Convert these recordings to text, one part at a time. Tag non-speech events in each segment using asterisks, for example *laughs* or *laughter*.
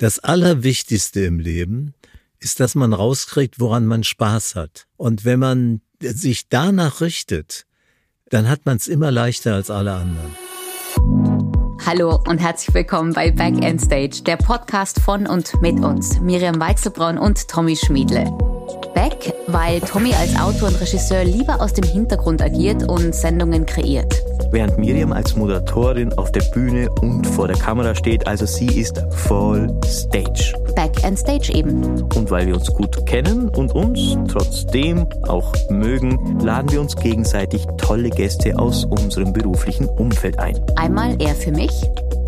Das Allerwichtigste im Leben ist, dass man rauskriegt, woran man Spaß hat. Und wenn man sich danach richtet, dann hat man es immer leichter als alle anderen. Hallo und herzlich willkommen bei Back End Stage, der Podcast von und mit uns, Miriam Weichselbraun und Tommy Schmiedle. Back, weil Tommy als Autor und Regisseur lieber aus dem Hintergrund agiert und Sendungen kreiert während Miriam als Moderatorin auf der Bühne und vor der Kamera steht. Also sie ist voll Stage. Back and Stage eben. Und weil wir uns gut kennen und uns trotzdem auch mögen, laden wir uns gegenseitig tolle Gäste aus unserem beruflichen Umfeld ein. Einmal er für mich.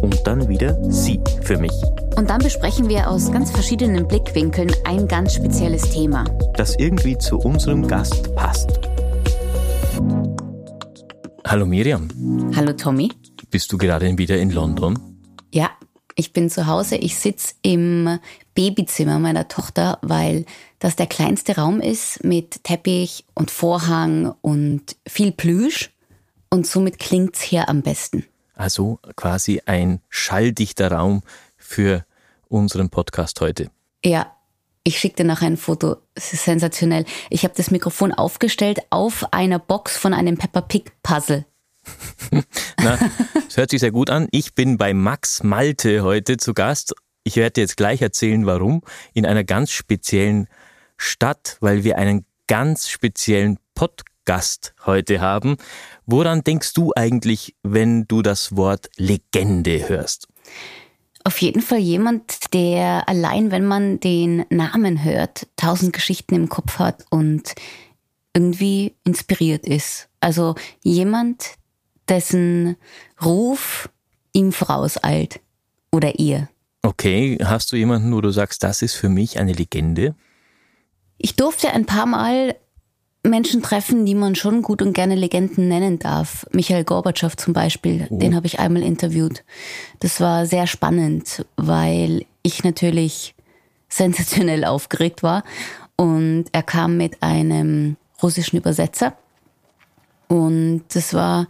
Und dann wieder sie für mich. Und dann besprechen wir aus ganz verschiedenen Blickwinkeln ein ganz spezielles Thema. Das irgendwie zu unserem Gast passt. Hallo Miriam. Hallo Tommy. Bist du gerade wieder in London? Ja, ich bin zu Hause. Ich sitze im Babyzimmer meiner Tochter, weil das der kleinste Raum ist mit Teppich und Vorhang und viel Plüsch. Und somit klingt es hier am besten. Also quasi ein schalldichter Raum für unseren Podcast heute. Ja, ich schicke dir nachher ein Foto. Es ist sensationell. Ich habe das Mikrofon aufgestellt auf einer Box von einem Peppa Pig Puzzle. *laughs* Na, das hört sich sehr gut an. Ich bin bei Max Malte heute zu Gast. Ich werde jetzt gleich erzählen, warum. In einer ganz speziellen Stadt, weil wir einen ganz speziellen Podcast heute haben. Woran denkst du eigentlich, wenn du das Wort Legende hörst? Auf jeden Fall jemand, der allein, wenn man den Namen hört, tausend Geschichten im Kopf hat und irgendwie inspiriert ist. Also jemand, dessen Ruf ihm vorauseilt oder ihr. Okay, hast du jemanden, wo du sagst, das ist für mich eine Legende? Ich durfte ein paar Mal Menschen treffen, die man schon gut und gerne Legenden nennen darf. Michael Gorbatschow zum Beispiel, oh. den habe ich einmal interviewt. Das war sehr spannend, weil ich natürlich *laughs* sensationell aufgeregt war und er kam mit einem russischen Übersetzer und das war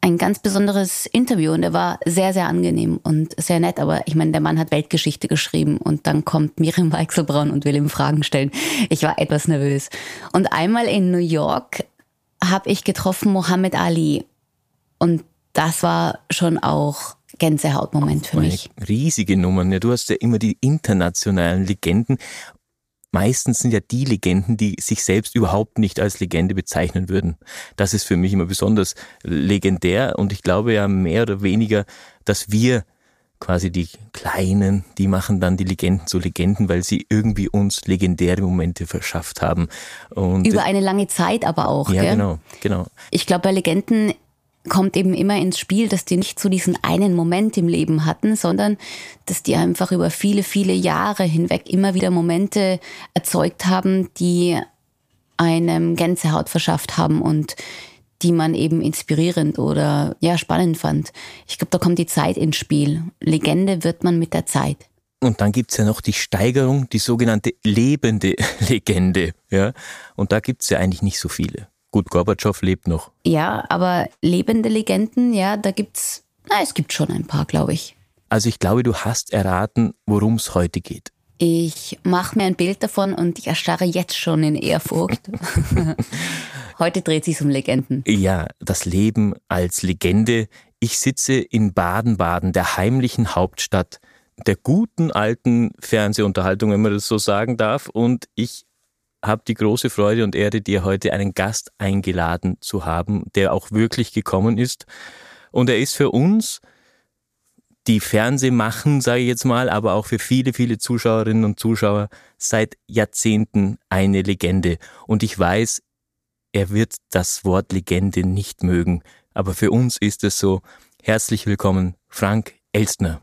ein ganz besonderes Interview und er war sehr, sehr angenehm und sehr nett. Aber ich meine, der Mann hat Weltgeschichte geschrieben und dann kommt Miriam Weichselbraun und will ihm Fragen stellen. Ich war etwas nervös. Und einmal in New York habe ich getroffen Mohammed Ali und das war schon auch Gänsehautmoment für mich. Riesige Nummern. Ja, du hast ja immer die internationalen Legenden meistens sind ja die Legenden, die sich selbst überhaupt nicht als Legende bezeichnen würden. Das ist für mich immer besonders legendär und ich glaube ja mehr oder weniger, dass wir quasi die Kleinen, die machen dann die Legenden zu Legenden, weil sie irgendwie uns legendäre Momente verschafft haben. Und Über eine lange Zeit aber auch. Ja, gell? genau, genau. Ich glaube, bei Legenden kommt eben immer ins Spiel, dass die nicht so diesen einen Moment im Leben hatten, sondern dass die einfach über viele, viele Jahre hinweg immer wieder Momente erzeugt haben, die einem Gänsehaut verschafft haben und die man eben inspirierend oder ja spannend fand. Ich glaube, da kommt die Zeit ins Spiel. Legende wird man mit der Zeit. Und dann gibt's ja noch die Steigerung, die sogenannte lebende *laughs* Legende. Ja? Und da gibt's ja eigentlich nicht so viele. Gut, Gorbatschow lebt noch. Ja, aber lebende Legenden, ja, da gibt's, na, es gibt schon ein paar, glaube ich. Also ich glaube, du hast erraten, worum es heute geht. Ich mache mir ein Bild davon und ich erstarre jetzt schon in Ehrfurcht. *laughs* heute dreht sich um Legenden. Ja, das Leben als Legende. Ich sitze in Baden-Baden, der heimlichen Hauptstadt der guten alten Fernsehunterhaltung, wenn man das so sagen darf. Und ich habe die große Freude und Ehre, dir heute einen Gast eingeladen zu haben, der auch wirklich gekommen ist. Und er ist für uns, die Fernseh machen, sage ich jetzt mal, aber auch für viele, viele Zuschauerinnen und Zuschauer seit Jahrzehnten eine Legende. Und ich weiß, er wird das Wort Legende nicht mögen. Aber für uns ist es so. Herzlich willkommen, Frank Elstner.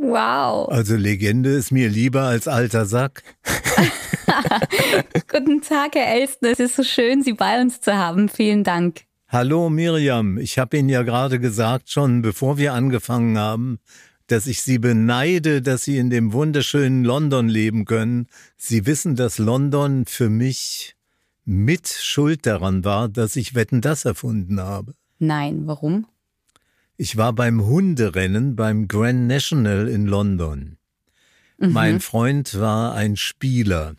Wow. Also Legende ist mir lieber als alter Sack. *laughs* *laughs* Guten Tag, Herr Elstner. Es ist so schön, Sie bei uns zu haben. Vielen Dank. Hallo Miriam, ich habe Ihnen ja gerade gesagt, schon bevor wir angefangen haben, dass ich Sie beneide, dass Sie in dem wunderschönen London leben können. Sie wissen, dass London für mich mit Schuld daran war, dass ich Wetten das erfunden habe. Nein, warum? Ich war beim Hunderennen beim Grand National in London. Mhm. Mein Freund war ein Spieler.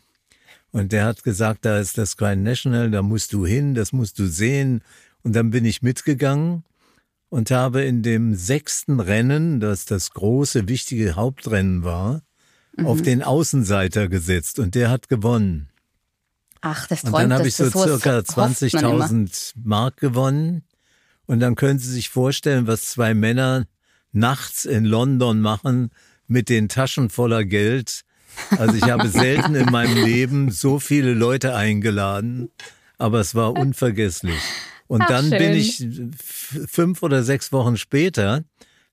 Und der hat gesagt, da ist das Grand National, da musst du hin, das musst du sehen. Und dann bin ich mitgegangen und habe in dem sechsten Rennen, das das große, wichtige Hauptrennen war, mhm. auf den Außenseiter gesetzt und der hat gewonnen. Ach, das träumt, Und dann habe ich so circa 20.000 Mark gewonnen. Und dann können Sie sich vorstellen, was zwei Männer nachts in London machen mit den Taschen voller Geld. Also ich habe selten in meinem Leben so viele Leute eingeladen, aber es war unvergesslich. Und Ach, dann schön. bin ich fünf oder sechs Wochen später,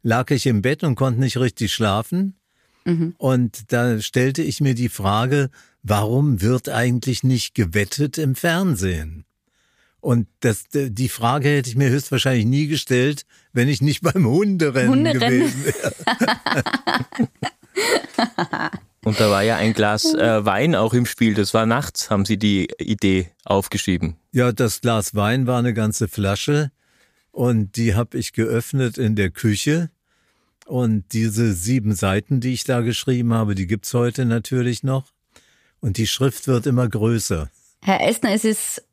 lag ich im Bett und konnte nicht richtig schlafen. Mhm. Und da stellte ich mir die Frage, warum wird eigentlich nicht gewettet im Fernsehen? Und das, die Frage hätte ich mir höchstwahrscheinlich nie gestellt, wenn ich nicht beim Hunderennen, Hunderennen. gewesen wäre. *laughs* Und da war ja ein Glas äh, Wein auch im Spiel. Das war nachts, haben Sie die Idee aufgeschrieben. Ja, das Glas Wein war eine ganze Flasche und die habe ich geöffnet in der Küche. Und diese sieben Seiten, die ich da geschrieben habe, die gibt's heute natürlich noch. Und die Schrift wird immer größer. Herr Esner, es ist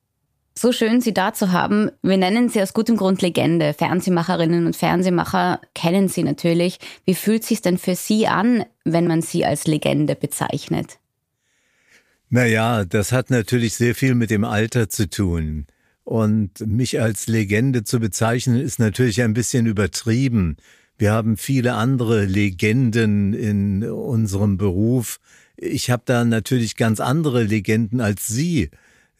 so schön, Sie da zu haben. Wir nennen Sie aus gutem Grund Legende. Fernsehmacherinnen und Fernsehmacher kennen Sie natürlich. Wie fühlt es sich denn für Sie an, wenn man Sie als Legende bezeichnet? Naja, das hat natürlich sehr viel mit dem Alter zu tun. Und mich als Legende zu bezeichnen, ist natürlich ein bisschen übertrieben. Wir haben viele andere Legenden in unserem Beruf. Ich habe da natürlich ganz andere Legenden als Sie.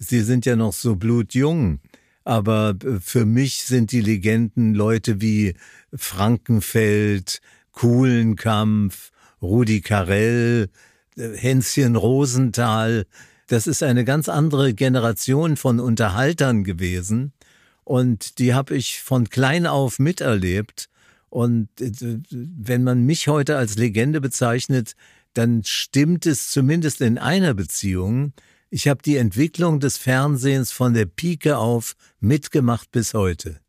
Sie sind ja noch so blutjung. Aber äh, für mich sind die Legenden Leute wie Frankenfeld, Kuhlenkampf, Rudi Carell, äh, Hänschen Rosenthal. Das ist eine ganz andere Generation von Unterhaltern gewesen. Und die habe ich von klein auf miterlebt. Und äh, wenn man mich heute als Legende bezeichnet, dann stimmt es zumindest in einer Beziehung. Ich habe die Entwicklung des Fernsehens von der Pike auf mitgemacht bis heute.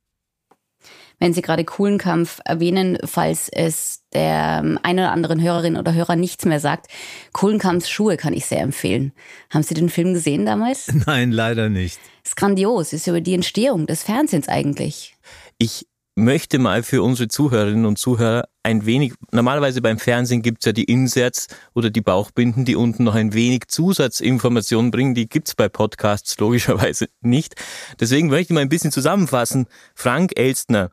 Wenn Sie gerade Kuhlenkampf erwähnen, falls es der ähm, einen oder anderen Hörerin oder Hörer nichts mehr sagt, Kuhlenkampfs Schuhe kann ich sehr empfehlen. Haben Sie den Film gesehen damals? *laughs* Nein, leider nicht. Ist grandios, ist über die Entstehung des Fernsehens eigentlich. Ich möchte mal für unsere Zuhörerinnen und Zuhörer ein wenig, normalerweise beim Fernsehen gibt's ja die Inserts oder die Bauchbinden, die unten noch ein wenig Zusatzinformationen bringen. Die gibt's bei Podcasts logischerweise nicht. Deswegen möchte ich mal ein bisschen zusammenfassen. Frank Elstner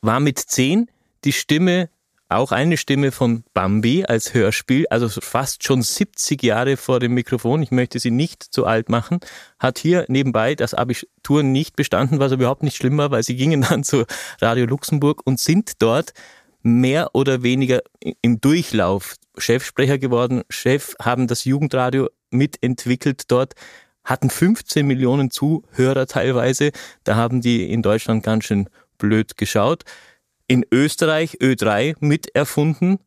war mit zehn die Stimme auch eine Stimme von Bambi als Hörspiel, also fast schon 70 Jahre vor dem Mikrofon. Ich möchte sie nicht zu alt machen. Hat hier nebenbei das Abitur nicht bestanden, was überhaupt nicht schlimm war, weil sie gingen *laughs* dann zu Radio Luxemburg und sind dort mehr oder weniger im Durchlauf Chefsprecher geworden. Chef haben das Jugendradio mitentwickelt dort, hatten 15 Millionen Zuhörer teilweise. Da haben die in Deutschland ganz schön blöd geschaut in Österreich Ö3 miterfunden.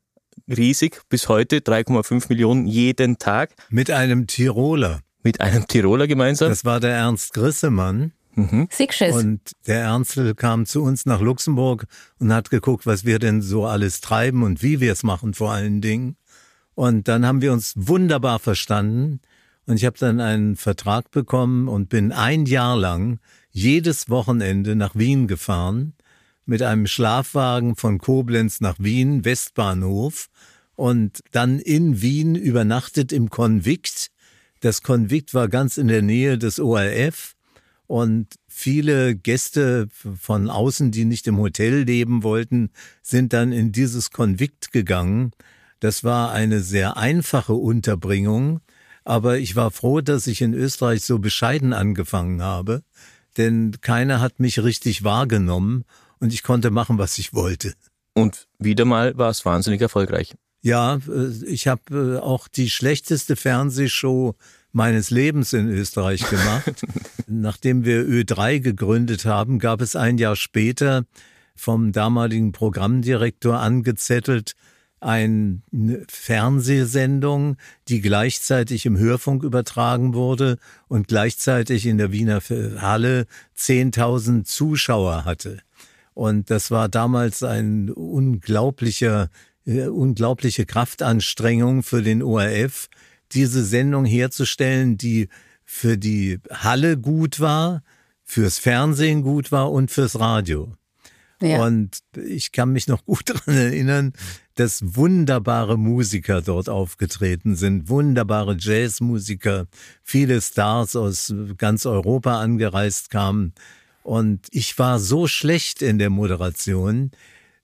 Riesig, bis heute 3,5 Millionen jeden Tag. Mit einem Tiroler. Mit einem Tiroler gemeinsam. Das war der Ernst Grissemann. Mhm. Und der Ernstl kam zu uns nach Luxemburg und hat geguckt, was wir denn so alles treiben und wie wir es machen vor allen Dingen. Und dann haben wir uns wunderbar verstanden. Und ich habe dann einen Vertrag bekommen und bin ein Jahr lang jedes Wochenende nach Wien gefahren mit einem Schlafwagen von Koblenz nach Wien, Westbahnhof, und dann in Wien übernachtet im Konvikt. Das Konvikt war ganz in der Nähe des ORF und viele Gäste von außen, die nicht im Hotel leben wollten, sind dann in dieses Konvikt gegangen. Das war eine sehr einfache Unterbringung, aber ich war froh, dass ich in Österreich so bescheiden angefangen habe, denn keiner hat mich richtig wahrgenommen und ich konnte machen, was ich wollte. Und wieder mal war es wahnsinnig erfolgreich. Ja, äh, ich habe äh, auch die schlechteste Fernsehshow meines Lebens in Österreich gemacht. *laughs* Nachdem wir Ö3 gegründet haben, gab es ein Jahr später vom damaligen Programmdirektor angezettelt eine Fernsehsendung, die gleichzeitig im Hörfunk übertragen wurde und gleichzeitig in der Wiener Halle 10.000 Zuschauer hatte. Und das war damals ein unglaublicher äh, unglaubliche Kraftanstrengung für den ORF, diese Sendung herzustellen, die für die Halle gut war, fürs Fernsehen gut war und fürs Radio. Ja. Und ich kann mich noch gut *laughs* daran erinnern, dass wunderbare Musiker dort aufgetreten sind, wunderbare Jazzmusiker, viele Stars aus ganz Europa angereist kamen. Und ich war so schlecht in der Moderation.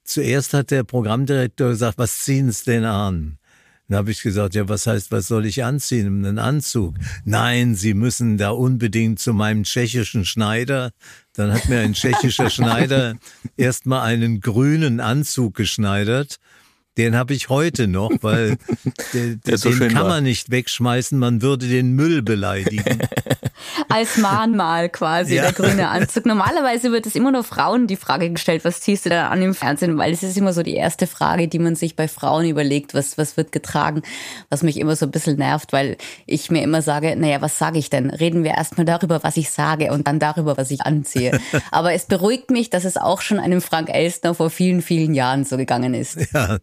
Zuerst hat der Programmdirektor gesagt, was ziehen Sie denn an? Dann habe ich gesagt, ja, was heißt, was soll ich anziehen? Einen Anzug? Nein, Sie müssen da unbedingt zu meinem tschechischen Schneider. Dann hat mir ein tschechischer Schneider *laughs* erstmal einen grünen Anzug geschneidert den habe ich heute noch, weil *laughs* den, den so kann war. man nicht wegschmeißen, man würde den Müll beleidigen. *laughs* Als Mahnmal quasi, ja. der grüne Anzug. Normalerweise wird es immer nur Frauen die Frage gestellt, was ziehst du da an im Fernsehen? Weil es ist immer so die erste Frage, die man sich bei Frauen überlegt, was, was wird getragen, was mich immer so ein bisschen nervt, weil ich mir immer sage, naja, was sage ich denn? Reden wir erstmal darüber, was ich sage und dann darüber, was ich anziehe. *laughs* Aber es beruhigt mich, dass es auch schon einem Frank Elstner vor vielen, vielen Jahren so gegangen ist. *laughs* Ja,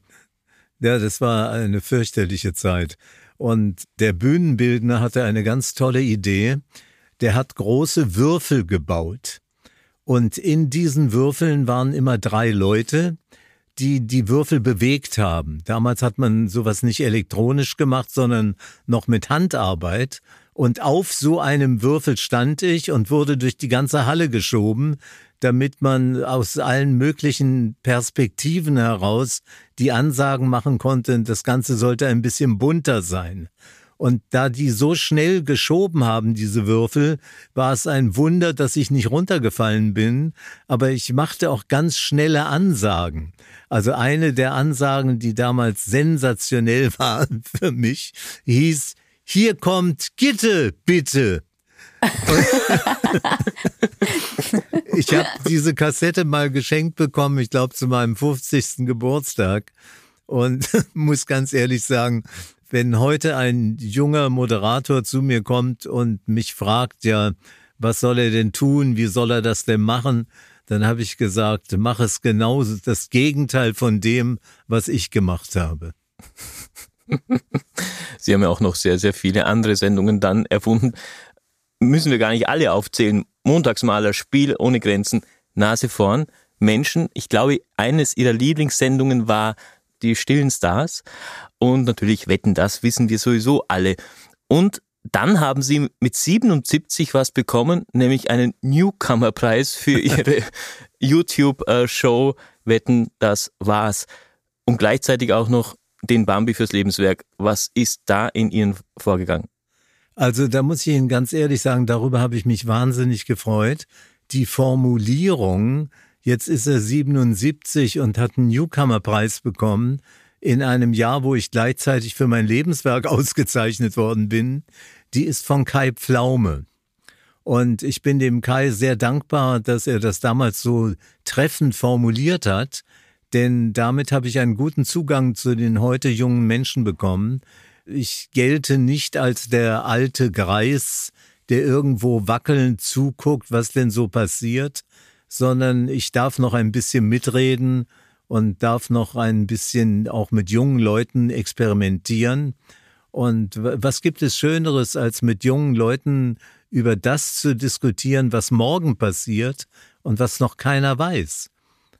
ja, das war eine fürchterliche Zeit. Und der Bühnenbildner hatte eine ganz tolle Idee. Der hat große Würfel gebaut. Und in diesen Würfeln waren immer drei Leute, die die Würfel bewegt haben. Damals hat man sowas nicht elektronisch gemacht, sondern noch mit Handarbeit. Und auf so einem Würfel stand ich und wurde durch die ganze Halle geschoben, damit man aus allen möglichen Perspektiven heraus die Ansagen machen konnte, das Ganze sollte ein bisschen bunter sein. Und da die so schnell geschoben haben, diese Würfel, war es ein Wunder, dass ich nicht runtergefallen bin. Aber ich machte auch ganz schnelle Ansagen. Also eine der Ansagen, die damals sensationell *laughs* war für mich, hieß, hier kommt Gitte, bitte. *laughs* ich habe diese Kassette mal geschenkt bekommen, ich glaube zu meinem 50. Geburtstag. Und *laughs* muss ganz ehrlich sagen, wenn heute ein junger Moderator zu mir kommt und mich fragt, ja, was soll er denn tun, wie soll er das denn machen, dann habe ich gesagt, mach es genau das Gegenteil von dem, was ich gemacht habe. Sie haben ja auch noch sehr, sehr viele andere Sendungen dann erfunden müssen wir gar nicht alle aufzählen. Montagsmaler, Spiel ohne Grenzen, Nase vorn. Menschen, ich glaube, eines ihrer Lieblingssendungen war die stillen Stars. Und natürlich wetten, das wissen wir sowieso alle. Und dann haben sie mit 77 was bekommen, nämlich einen Newcomer-Preis für *laughs* ihre YouTube-Show Wetten, das war's. Und gleichzeitig auch noch den Bambi fürs Lebenswerk. Was ist da in Ihnen vorgegangen? Also da muss ich Ihnen ganz ehrlich sagen, darüber habe ich mich wahnsinnig gefreut. Die Formulierung, jetzt ist er 77 und hat einen Newcomer-Preis bekommen, in einem Jahr, wo ich gleichzeitig für mein Lebenswerk *laughs* ausgezeichnet worden bin, die ist von Kai Pflaume. Und ich bin dem Kai sehr dankbar, dass er das damals so treffend formuliert hat, denn damit habe ich einen guten Zugang zu den heute jungen Menschen bekommen, ich gelte nicht als der alte Greis, der irgendwo wackelnd zuguckt, was denn so passiert, sondern ich darf noch ein bisschen mitreden und darf noch ein bisschen auch mit jungen Leuten experimentieren. Und was gibt es Schöneres, als mit jungen Leuten über das zu diskutieren, was morgen passiert und was noch keiner weiß?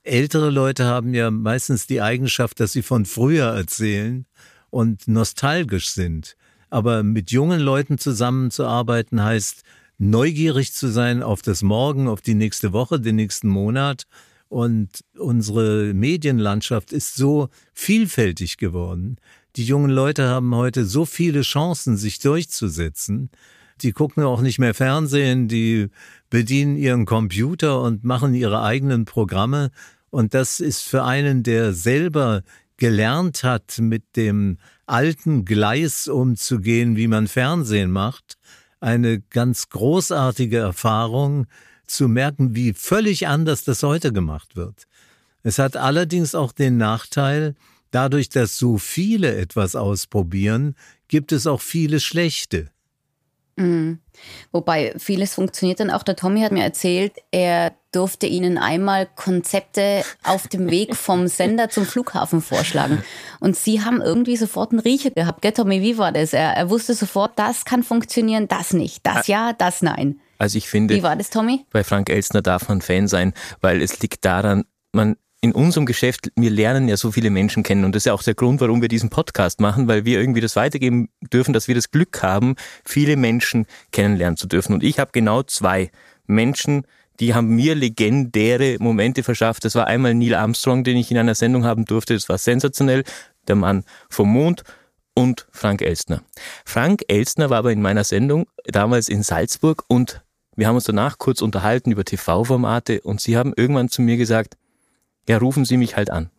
Ältere Leute haben ja meistens die Eigenschaft, dass sie von früher erzählen und nostalgisch sind. Aber mit jungen Leuten zusammenzuarbeiten heißt, neugierig zu sein auf das Morgen, auf die nächste Woche, den nächsten Monat. Und unsere Medienlandschaft ist so vielfältig geworden. Die jungen Leute haben heute so viele Chancen, sich durchzusetzen. Die gucken auch nicht mehr Fernsehen, die bedienen ihren Computer und machen ihre eigenen Programme. Und das ist für einen, der selber gelernt hat, mit dem alten Gleis umzugehen, wie man Fernsehen macht, eine ganz großartige Erfahrung zu merken, wie völlig anders das heute gemacht wird. Es hat allerdings auch den Nachteil, dadurch, dass so viele etwas ausprobieren, gibt es auch viele schlechte. Mhm. Wobei vieles funktioniert dann auch. Der Tommy hat mir erzählt, er durfte Ihnen einmal Konzepte auf dem Weg vom Sender zum Flughafen vorschlagen. Und Sie haben irgendwie sofort einen Riecher gehabt. Gell, Tommy, wie war das? Er, er wusste sofort, das kann funktionieren, das nicht. Das ja, das nein. Also ich finde, wie war das, Tommy? Bei Frank Elstner darf man Fan sein, weil es liegt daran, man in unserem Geschäft, wir lernen ja so viele Menschen kennen und das ist ja auch der Grund, warum wir diesen Podcast machen, weil wir irgendwie das weitergeben dürfen, dass wir das Glück haben, viele Menschen kennenlernen zu dürfen. Und ich habe genau zwei Menschen, die haben mir legendäre Momente verschafft. Das war einmal Neil Armstrong, den ich in einer Sendung haben durfte. Das war sensationell. Der Mann vom Mond und Frank Elstner. Frank Elstner war aber in meiner Sendung damals in Salzburg und wir haben uns danach kurz unterhalten über TV-Formate und sie haben irgendwann zu mir gesagt, ja, rufen Sie mich halt an.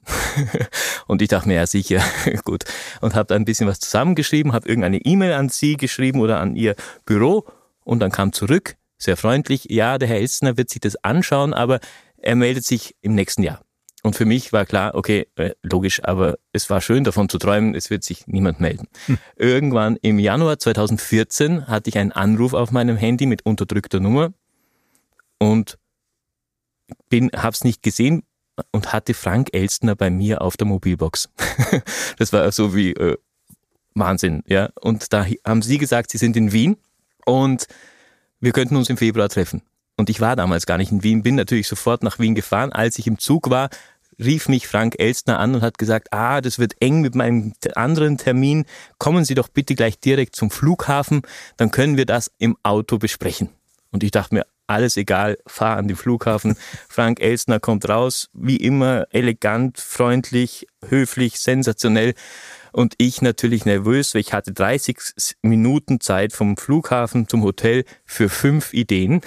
*laughs* und ich dachte mir, ja sicher, *laughs* gut. Und habe da ein bisschen was zusammengeschrieben, habe irgendeine E-Mail an Sie geschrieben oder an Ihr Büro und dann kam zurück, sehr freundlich, ja, der Herr Elstner wird sich das anschauen, aber er meldet sich im nächsten Jahr. Und für mich war klar, okay, äh, logisch, aber es war schön davon zu träumen, es wird sich niemand melden. Hm. Irgendwann im Januar 2014 hatte ich einen Anruf auf meinem Handy mit unterdrückter Nummer und bin, hab's nicht gesehen, und hatte Frank Elstner bei mir auf der Mobilbox. *laughs* das war so wie äh, Wahnsinn, ja. Und da haben sie gesagt, sie sind in Wien und wir könnten uns im Februar treffen. Und ich war damals gar nicht in Wien, bin natürlich sofort nach Wien gefahren. Als ich im Zug war, rief mich Frank Elstner an und hat gesagt, ah, das wird eng mit meinem anderen Termin. Kommen Sie doch bitte gleich direkt zum Flughafen, dann können wir das im Auto besprechen. Und ich dachte mir, alles egal, fahr an den Flughafen. *laughs* Frank Elsner kommt raus, wie immer elegant, freundlich, höflich, sensationell. Und ich natürlich nervös, weil ich hatte 30 Minuten Zeit vom Flughafen zum Hotel für fünf Ideen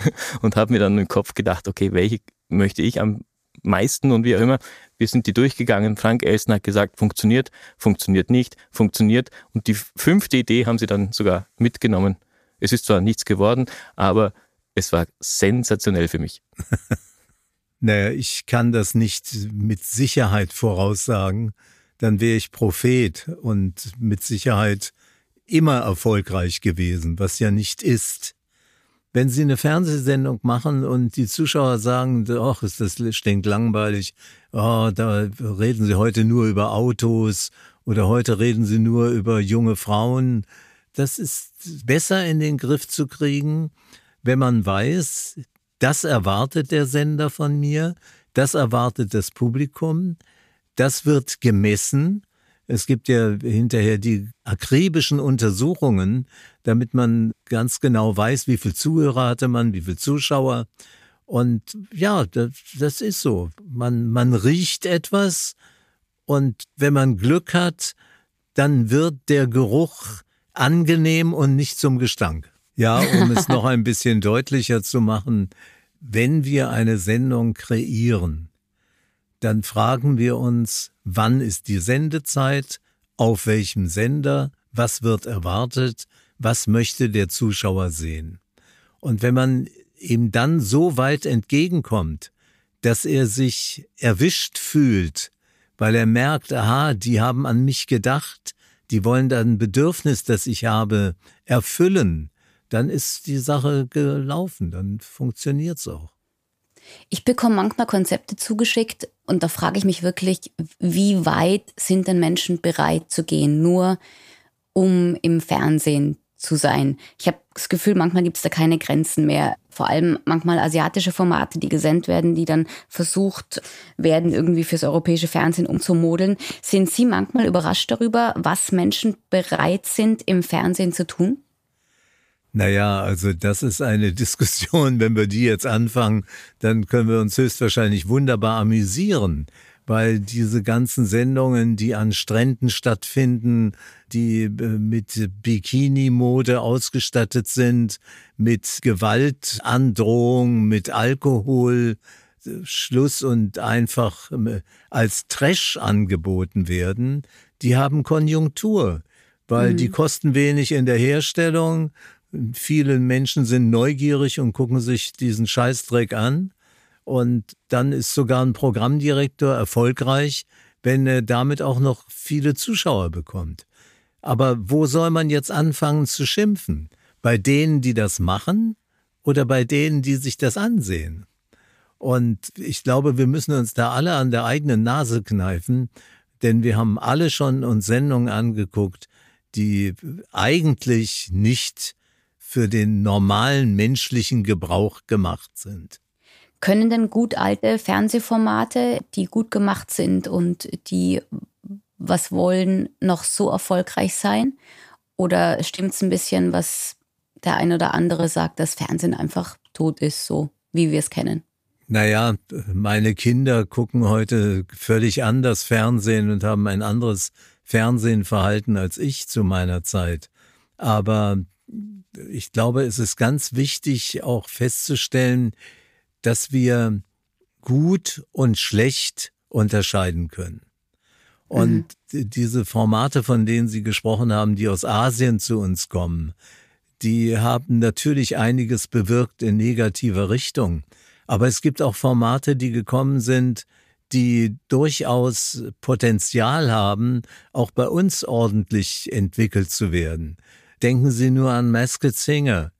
*laughs* und habe mir dann im Kopf gedacht, okay, welche möchte ich am meisten und wie auch immer. Wir sind die durchgegangen. Frank Elsner hat gesagt, funktioniert, funktioniert nicht, funktioniert. Und die fünfte Idee haben sie dann sogar mitgenommen. Es ist zwar nichts geworden, aber es war sensationell für mich. *laughs* naja, ich kann das nicht mit Sicherheit voraussagen. Dann wäre ich Prophet und mit Sicherheit immer erfolgreich gewesen, was ja nicht ist. Wenn Sie eine Fernsehsendung machen und die Zuschauer sagen, ach, ist das stinkt langweilig, oh, da reden Sie heute nur über Autos oder heute reden Sie nur über junge Frauen, das ist besser in den Griff zu kriegen, wenn man weiß, das erwartet der Sender von mir, das erwartet das Publikum, das wird gemessen. Es gibt ja hinterher die akribischen Untersuchungen, damit man ganz genau weiß, wie viel Zuhörer hatte man, wie viel Zuschauer. Und ja, das, das ist so. Man, man riecht etwas und wenn man Glück hat, dann wird der Geruch angenehm und nicht zum Gestank. Ja, um es noch ein bisschen deutlicher zu machen, wenn wir eine Sendung kreieren, dann fragen wir uns, wann ist die Sendezeit, auf welchem Sender, was wird erwartet, was möchte der Zuschauer sehen. Und wenn man ihm dann so weit entgegenkommt, dass er sich erwischt fühlt, weil er merkt, aha, die haben an mich gedacht, die wollen dann ein Bedürfnis, das ich habe, erfüllen, dann ist die Sache gelaufen, dann funktioniert es auch. Ich bekomme manchmal Konzepte zugeschickt und da frage ich mich wirklich, wie weit sind denn Menschen bereit zu gehen, nur um im Fernsehen zu sein. Ich habe das Gefühl, manchmal gibt es da keine Grenzen mehr. Vor allem manchmal asiatische Formate, die gesendet werden, die dann versucht werden, irgendwie fürs europäische Fernsehen umzumodeln. Sind Sie manchmal überrascht darüber, was Menschen bereit sind, im Fernsehen zu tun? Naja, also das ist eine *laughs* Diskussion. Wenn wir die jetzt anfangen, dann können wir uns höchstwahrscheinlich wunderbar amüsieren, weil diese ganzen Sendungen, die an Stränden stattfinden, die äh, mit Bikini-Mode ausgestattet sind, mit Gewaltandrohung, mit Alkohol, Schluss und einfach äh, als Trash angeboten werden, die haben Konjunktur, weil mhm. die kosten wenig in der Herstellung Viele Menschen sind neugierig und gucken sich diesen Scheißdreck an. Und dann ist sogar ein Programmdirektor erfolgreich, wenn er damit auch noch viele Zuschauer bekommt. Aber wo soll man jetzt anfangen zu schimpfen? Bei denen, die das machen oder bei denen, die sich das ansehen? Und ich glaube, wir müssen uns da alle an der eigenen Nase kneifen, denn wir haben alle schon uns Sendungen angeguckt, die eigentlich nicht für den normalen menschlichen Gebrauch gemacht sind. Können denn gut alte Fernsehformate, die gut gemacht sind und die was wollen, noch so erfolgreich sein? Oder stimmt es ein bisschen, was der ein oder andere sagt, dass Fernsehen einfach tot ist, so wie wir es kennen? Naja, meine Kinder gucken heute völlig anders Fernsehen und haben ein anderes Fernsehenverhalten als ich zu meiner Zeit. Aber ich glaube, es ist ganz wichtig auch festzustellen, dass wir gut und schlecht unterscheiden können. Und mhm. diese Formate, von denen Sie gesprochen haben, die aus Asien zu uns kommen, die haben natürlich einiges bewirkt in negativer Richtung. Aber es gibt auch Formate, die gekommen sind, die durchaus Potenzial haben, auch bei uns ordentlich entwickelt zu werden. Denken Sie nur an Masked Singer.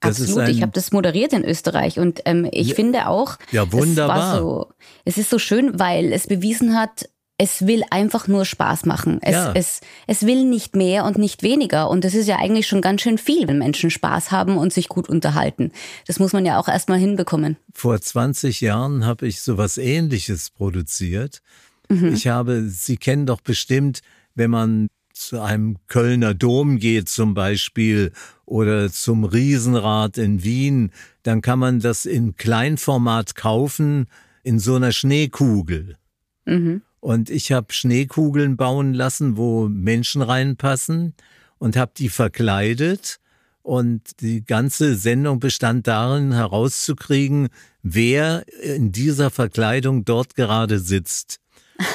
Das Absolut, ich habe das moderiert in Österreich und ähm, ich ja, finde auch, ja, wunderbar. Es, so, es ist so schön, weil es bewiesen hat, es will einfach nur Spaß machen. Es, ja. es, es will nicht mehr und nicht weniger. Und das ist ja eigentlich schon ganz schön viel, wenn Menschen Spaß haben und sich gut unterhalten. Das muss man ja auch erstmal hinbekommen. Vor 20 Jahren habe ich sowas ähnliches produziert. Mhm. Ich habe, Sie kennen doch bestimmt, wenn man zu einem Kölner Dom geht zum Beispiel oder zum Riesenrad in Wien, dann kann man das in Kleinformat kaufen in so einer Schneekugel. Mhm. Und ich habe Schneekugeln bauen lassen, wo Menschen reinpassen und habe die verkleidet. Und die ganze Sendung bestand darin, herauszukriegen, wer in dieser Verkleidung dort gerade sitzt.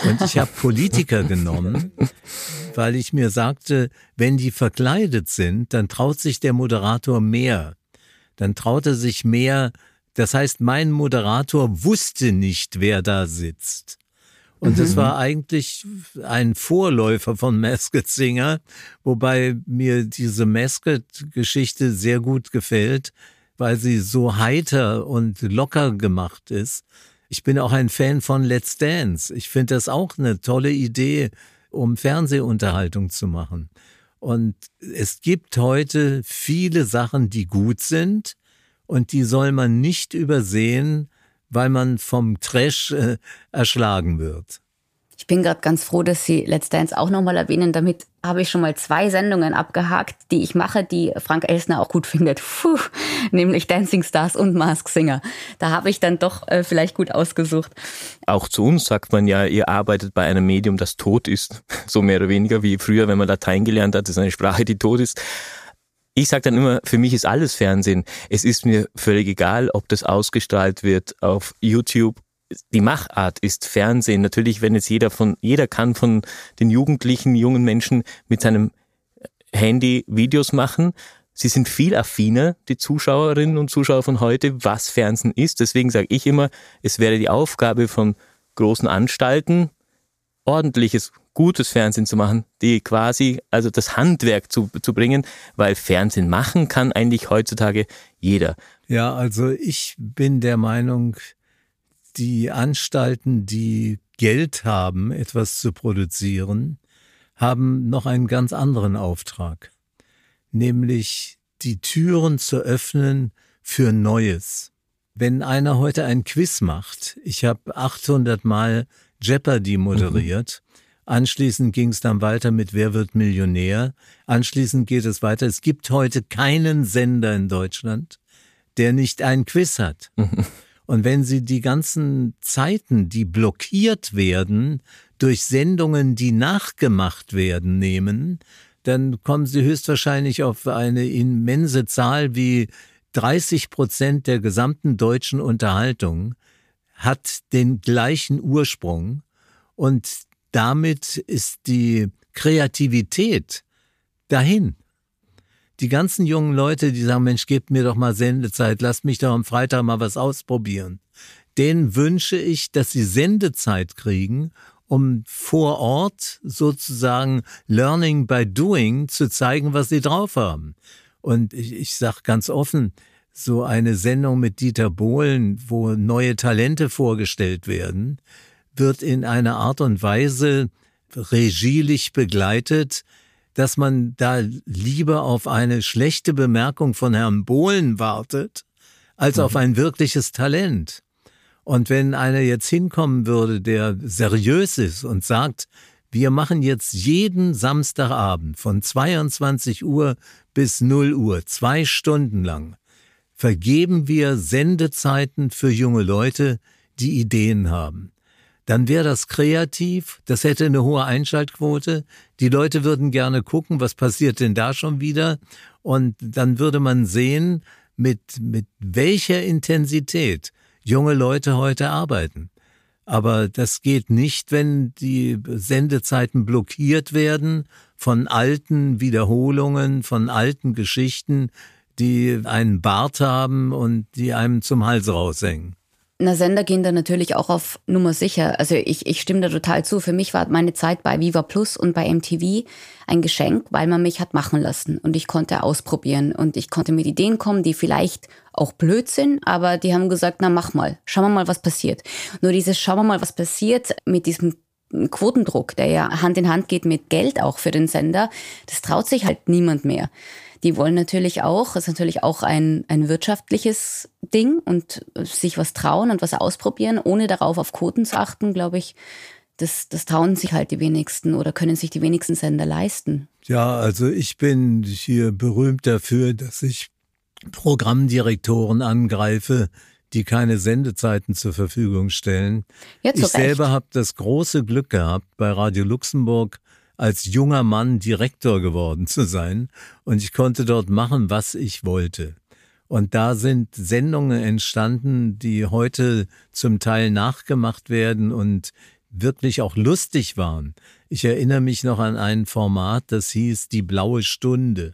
Und ich habe Politiker *laughs* genommen, weil ich mir sagte, wenn die verkleidet sind, dann traut sich der Moderator mehr. Dann traut er sich mehr. Das heißt, mein Moderator wusste nicht, wer da sitzt. Und mhm. das war eigentlich ein Vorläufer von Masked Singer, wobei mir diese Masked-Geschichte sehr gut gefällt, weil sie so heiter und locker gemacht ist. Ich bin auch ein Fan von Let's Dance. Ich finde das auch eine tolle Idee, um Fernsehunterhaltung zu machen. Und es gibt heute viele Sachen, die gut sind und die soll man nicht übersehen, weil man vom Trash äh, erschlagen wird. Ich bin gerade ganz froh, dass Sie Let's Dance auch nochmal erwähnen. Damit habe ich schon mal zwei Sendungen abgehakt, die ich mache, die Frank Elsner auch gut *laughs* findet. Puh, nämlich Dancing Stars und Mask Singer. Da habe ich dann doch äh, vielleicht gut ausgesucht. Auch zu uns sagt man ja, ihr arbeitet bei einem Medium, das tot ist. *laughs* So mehr oder weniger wie früher, wenn man Latein gelernt hat. Ist eine Sprache, die tot ist. Ich sage dann immer, für mich ist alles Fernsehen. Es ist mir völlig egal, ob das ausgestrahlt wird auf YouTube. Die Machart ist Fernsehen. Natürlich, wenn jetzt jeder von, jeder kann von den jugendlichen, jungen Menschen mit seinem Handy Videos machen. Sie sind viel affiner, die Zuschauerinnen und Zuschauer von heute, was Fernsehen ist. Deswegen sage ich immer, es wäre die Aufgabe von großen Anstalten, ordentliches, gutes Fernsehen zu machen, die quasi, also das Handwerk zu, zu bringen, weil Fernsehen machen kann eigentlich heutzutage jeder. Ja, also ich bin der Meinung, die Anstalten, die Geld haben, etwas zu produzieren, haben noch einen ganz anderen Auftrag, nämlich die Türen zu öffnen für Neues. Wenn einer heute ein Quiz macht, ich habe 800 Mal Jeopardy moderiert, mhm. Anschließend ging es dann weiter mit Wer wird Millionär. Anschließend geht es weiter. Es gibt heute keinen Sender in Deutschland, der nicht ein Quiz hat. *laughs* Und wenn Sie die ganzen Zeiten, die blockiert werden durch Sendungen, die nachgemacht werden, nehmen, dann kommen Sie höchstwahrscheinlich auf eine immense Zahl wie 30 Prozent der gesamten deutschen Unterhaltung hat den gleichen Ursprung und damit ist die Kreativität dahin. Die ganzen jungen Leute, die sagen, Mensch, gebt mir doch mal Sendezeit, lasst mich doch am Freitag mal was ausprobieren. Denen wünsche ich, dass sie Sendezeit kriegen, um vor Ort sozusagen Learning by Doing zu zeigen, was sie drauf haben. Und ich, ich sage ganz offen, so eine Sendung mit Dieter Bohlen, wo neue Talente vorgestellt werden, wird in einer Art und Weise regielig begleitet, dass man da lieber auf eine schlechte Bemerkung von Herrn Bohlen wartet, als mhm. auf ein wirkliches Talent. Und wenn einer jetzt hinkommen würde, der seriös ist und sagt, wir machen jetzt jeden Samstagabend von 22 Uhr bis 0 Uhr, zwei Stunden lang, vergeben wir Sendezeiten für junge Leute, die Ideen haben. Dann wäre das kreativ, das hätte eine hohe Einschaltquote, die Leute würden gerne gucken, was passiert denn da schon wieder, und dann würde man sehen, mit, mit welcher Intensität junge Leute heute arbeiten. Aber das geht nicht, wenn die Sendezeiten blockiert werden von alten Wiederholungen, von alten Geschichten, die einen Bart haben und die einem zum Hals raushängen. Na, Sender gehen da natürlich auch auf Nummer sicher. Also ich, ich stimme da total zu. Für mich war meine Zeit bei Viva Plus und bei MTV ein Geschenk, weil man mich hat machen lassen und ich konnte ausprobieren und ich konnte mit Ideen kommen, die vielleicht auch blöd sind, aber die haben gesagt, na mach mal, schauen wir mal, was passiert. Nur dieses schauen wir mal, was passiert mit diesem Quotendruck, der ja Hand in Hand geht mit Geld auch für den Sender, das traut sich halt niemand mehr die wollen natürlich auch, ist natürlich auch ein, ein wirtschaftliches Ding und sich was trauen und was ausprobieren, ohne darauf auf Quoten zu achten, glaube ich, das, das trauen sich halt die wenigsten oder können sich die wenigsten Sender leisten. Ja, also ich bin hier berühmt dafür, dass ich Programmdirektoren angreife, die keine Sendezeiten zur Verfügung stellen. Ja, ich selber habe das große Glück gehabt, bei Radio Luxemburg als junger Mann Direktor geworden zu sein und ich konnte dort machen, was ich wollte. Und da sind Sendungen entstanden, die heute zum Teil nachgemacht werden und wirklich auch lustig waren. Ich erinnere mich noch an ein Format, das hieß Die blaue Stunde.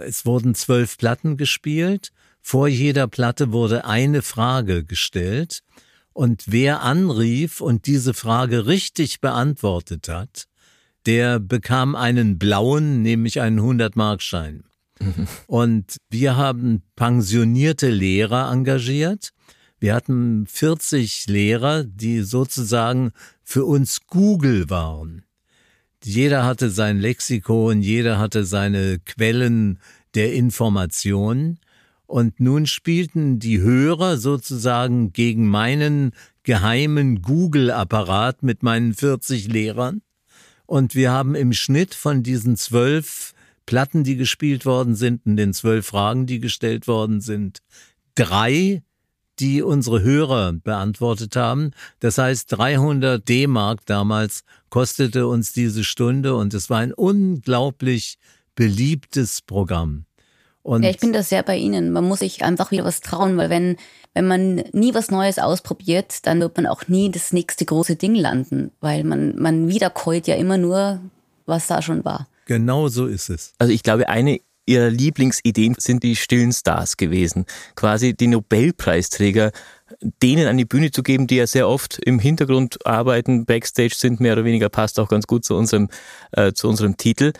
Es wurden zwölf Platten gespielt. Vor jeder Platte wurde eine Frage gestellt. Und wer anrief und diese Frage richtig beantwortet hat, der bekam einen blauen, nämlich einen 100-Markschein. Mhm. *laughs* Und wir haben pensionierte Lehrer engagiert. Wir hatten 40 Lehrer, die sozusagen für uns Google waren. Jeder hatte sein Lexikon, jeder hatte seine Quellen der Information. Und nun spielten die Hörer sozusagen gegen meinen geheimen Google-Apparat mit meinen 40 Lehrern. Und wir haben im Schnitt von diesen zwölf Platten, die gespielt worden sind, und den zwölf Fragen, die gestellt worden sind, drei, die unsere Hörer beantwortet haben. Das heißt, 300 D-Mark damals kostete uns diese Stunde und es war ein unglaublich beliebtes Programm. Und ja, ich bin da sehr bei Ihnen. Man muss sich einfach wieder was trauen, weil wenn, wenn man nie was Neues ausprobiert, dann wird man auch nie das nächste große Ding landen, weil man, man wiederkäut ja immer nur, was da schon war. Genau so ist es. Also ich glaube, eine Ihrer Lieblingsideen sind die stillen Stars gewesen. Quasi die Nobelpreisträger denen an die Bühne zu geben, die ja sehr oft im Hintergrund arbeiten, Backstage sind, mehr oder weniger passt auch ganz gut zu unserem, äh, zu unserem Titel.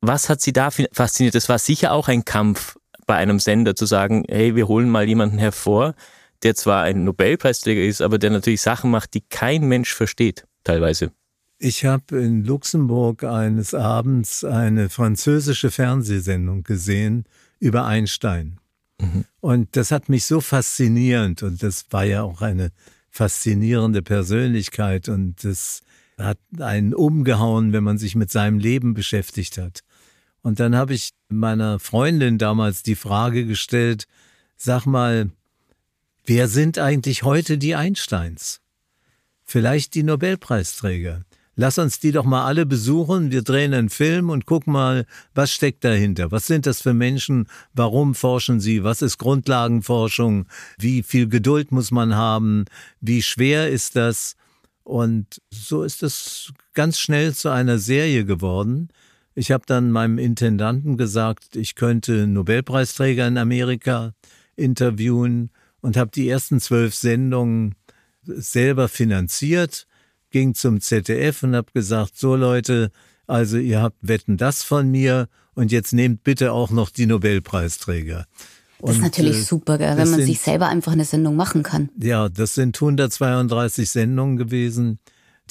Was hat Sie da fasziniert? Das war sicher auch ein Kampf bei einem Sender zu sagen, hey, wir holen mal jemanden hervor, der zwar ein Nobelpreisträger ist, aber der natürlich Sachen macht, die kein Mensch versteht, teilweise. Ich habe in Luxemburg eines Abends eine französische Fernsehsendung gesehen über Einstein. Mhm. Und das hat mich so faszinierend und das war ja auch eine faszinierende Persönlichkeit und das hat einen umgehauen, wenn man sich mit seinem Leben beschäftigt hat. Und dann habe ich meiner Freundin damals die Frage gestellt, sag mal, wer sind eigentlich heute die Einsteins? Vielleicht die Nobelpreisträger. Lass uns die doch mal alle besuchen. Wir drehen einen Film und gucken mal, was steckt dahinter? Was sind das für Menschen? Warum forschen sie? Was ist Grundlagenforschung? Wie viel Geduld muss man haben? Wie schwer ist das? Und so ist es ganz schnell zu einer Serie geworden. Ich habe dann meinem Intendanten gesagt, ich könnte Nobelpreisträger in Amerika interviewen und habe die ersten zwölf Sendungen selber finanziert, ging zum ZDF und habe gesagt, so Leute, Also ihr habt Wetten das von mir und jetzt nehmt bitte auch noch die Nobelpreisträger. Das ist natürlich äh, super, wenn man sind, sich selber einfach eine Sendung machen kann. Ja, das sind 132 Sendungen gewesen,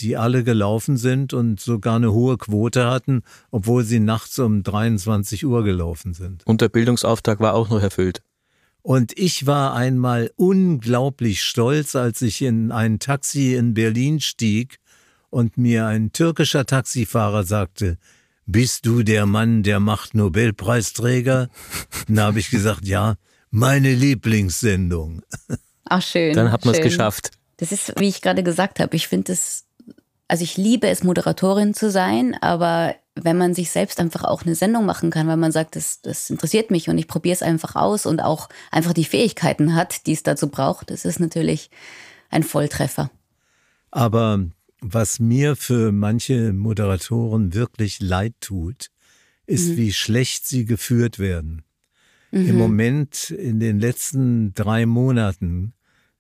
die alle gelaufen sind und sogar eine hohe Quote hatten, obwohl sie nachts um 23 Uhr gelaufen sind. Und der Bildungsauftrag war auch noch erfüllt. Und ich war einmal unglaublich stolz, als ich in ein Taxi in Berlin stieg und mir ein türkischer Taxifahrer sagte, bist du der Mann, der macht Nobelpreisträger? *laughs* Dann habe ich gesagt, ja, meine Lieblingssendung. Ach schön. Dann hat man es geschafft. Das ist, wie ich gerade gesagt habe, ich finde es, also ich liebe es, Moderatorin zu sein, aber wenn man sich selbst einfach auch eine Sendung machen kann, weil man sagt, das, das interessiert mich und ich probiere es einfach aus und auch einfach die Fähigkeiten hat, die es dazu braucht, das ist natürlich ein Volltreffer. Aber was mir für manche Moderatoren wirklich leid tut, ist, mhm. wie schlecht sie geführt werden. Mhm. Im Moment, in den letzten drei Monaten,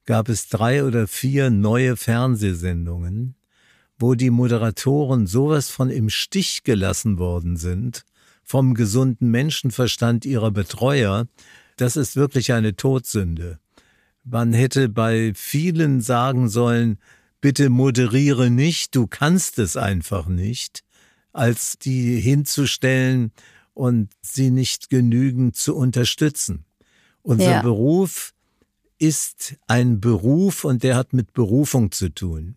gab es drei oder vier neue Fernsehsendungen, wo die Moderatoren sowas von im Stich gelassen worden sind, vom gesunden Menschenverstand ihrer Betreuer, das ist wirklich eine Todsünde. Man hätte bei vielen sagen sollen, bitte moderiere nicht, du kannst es einfach nicht, als die hinzustellen und sie nicht genügend zu unterstützen. Unser ja. Beruf ist ein Beruf und der hat mit Berufung zu tun.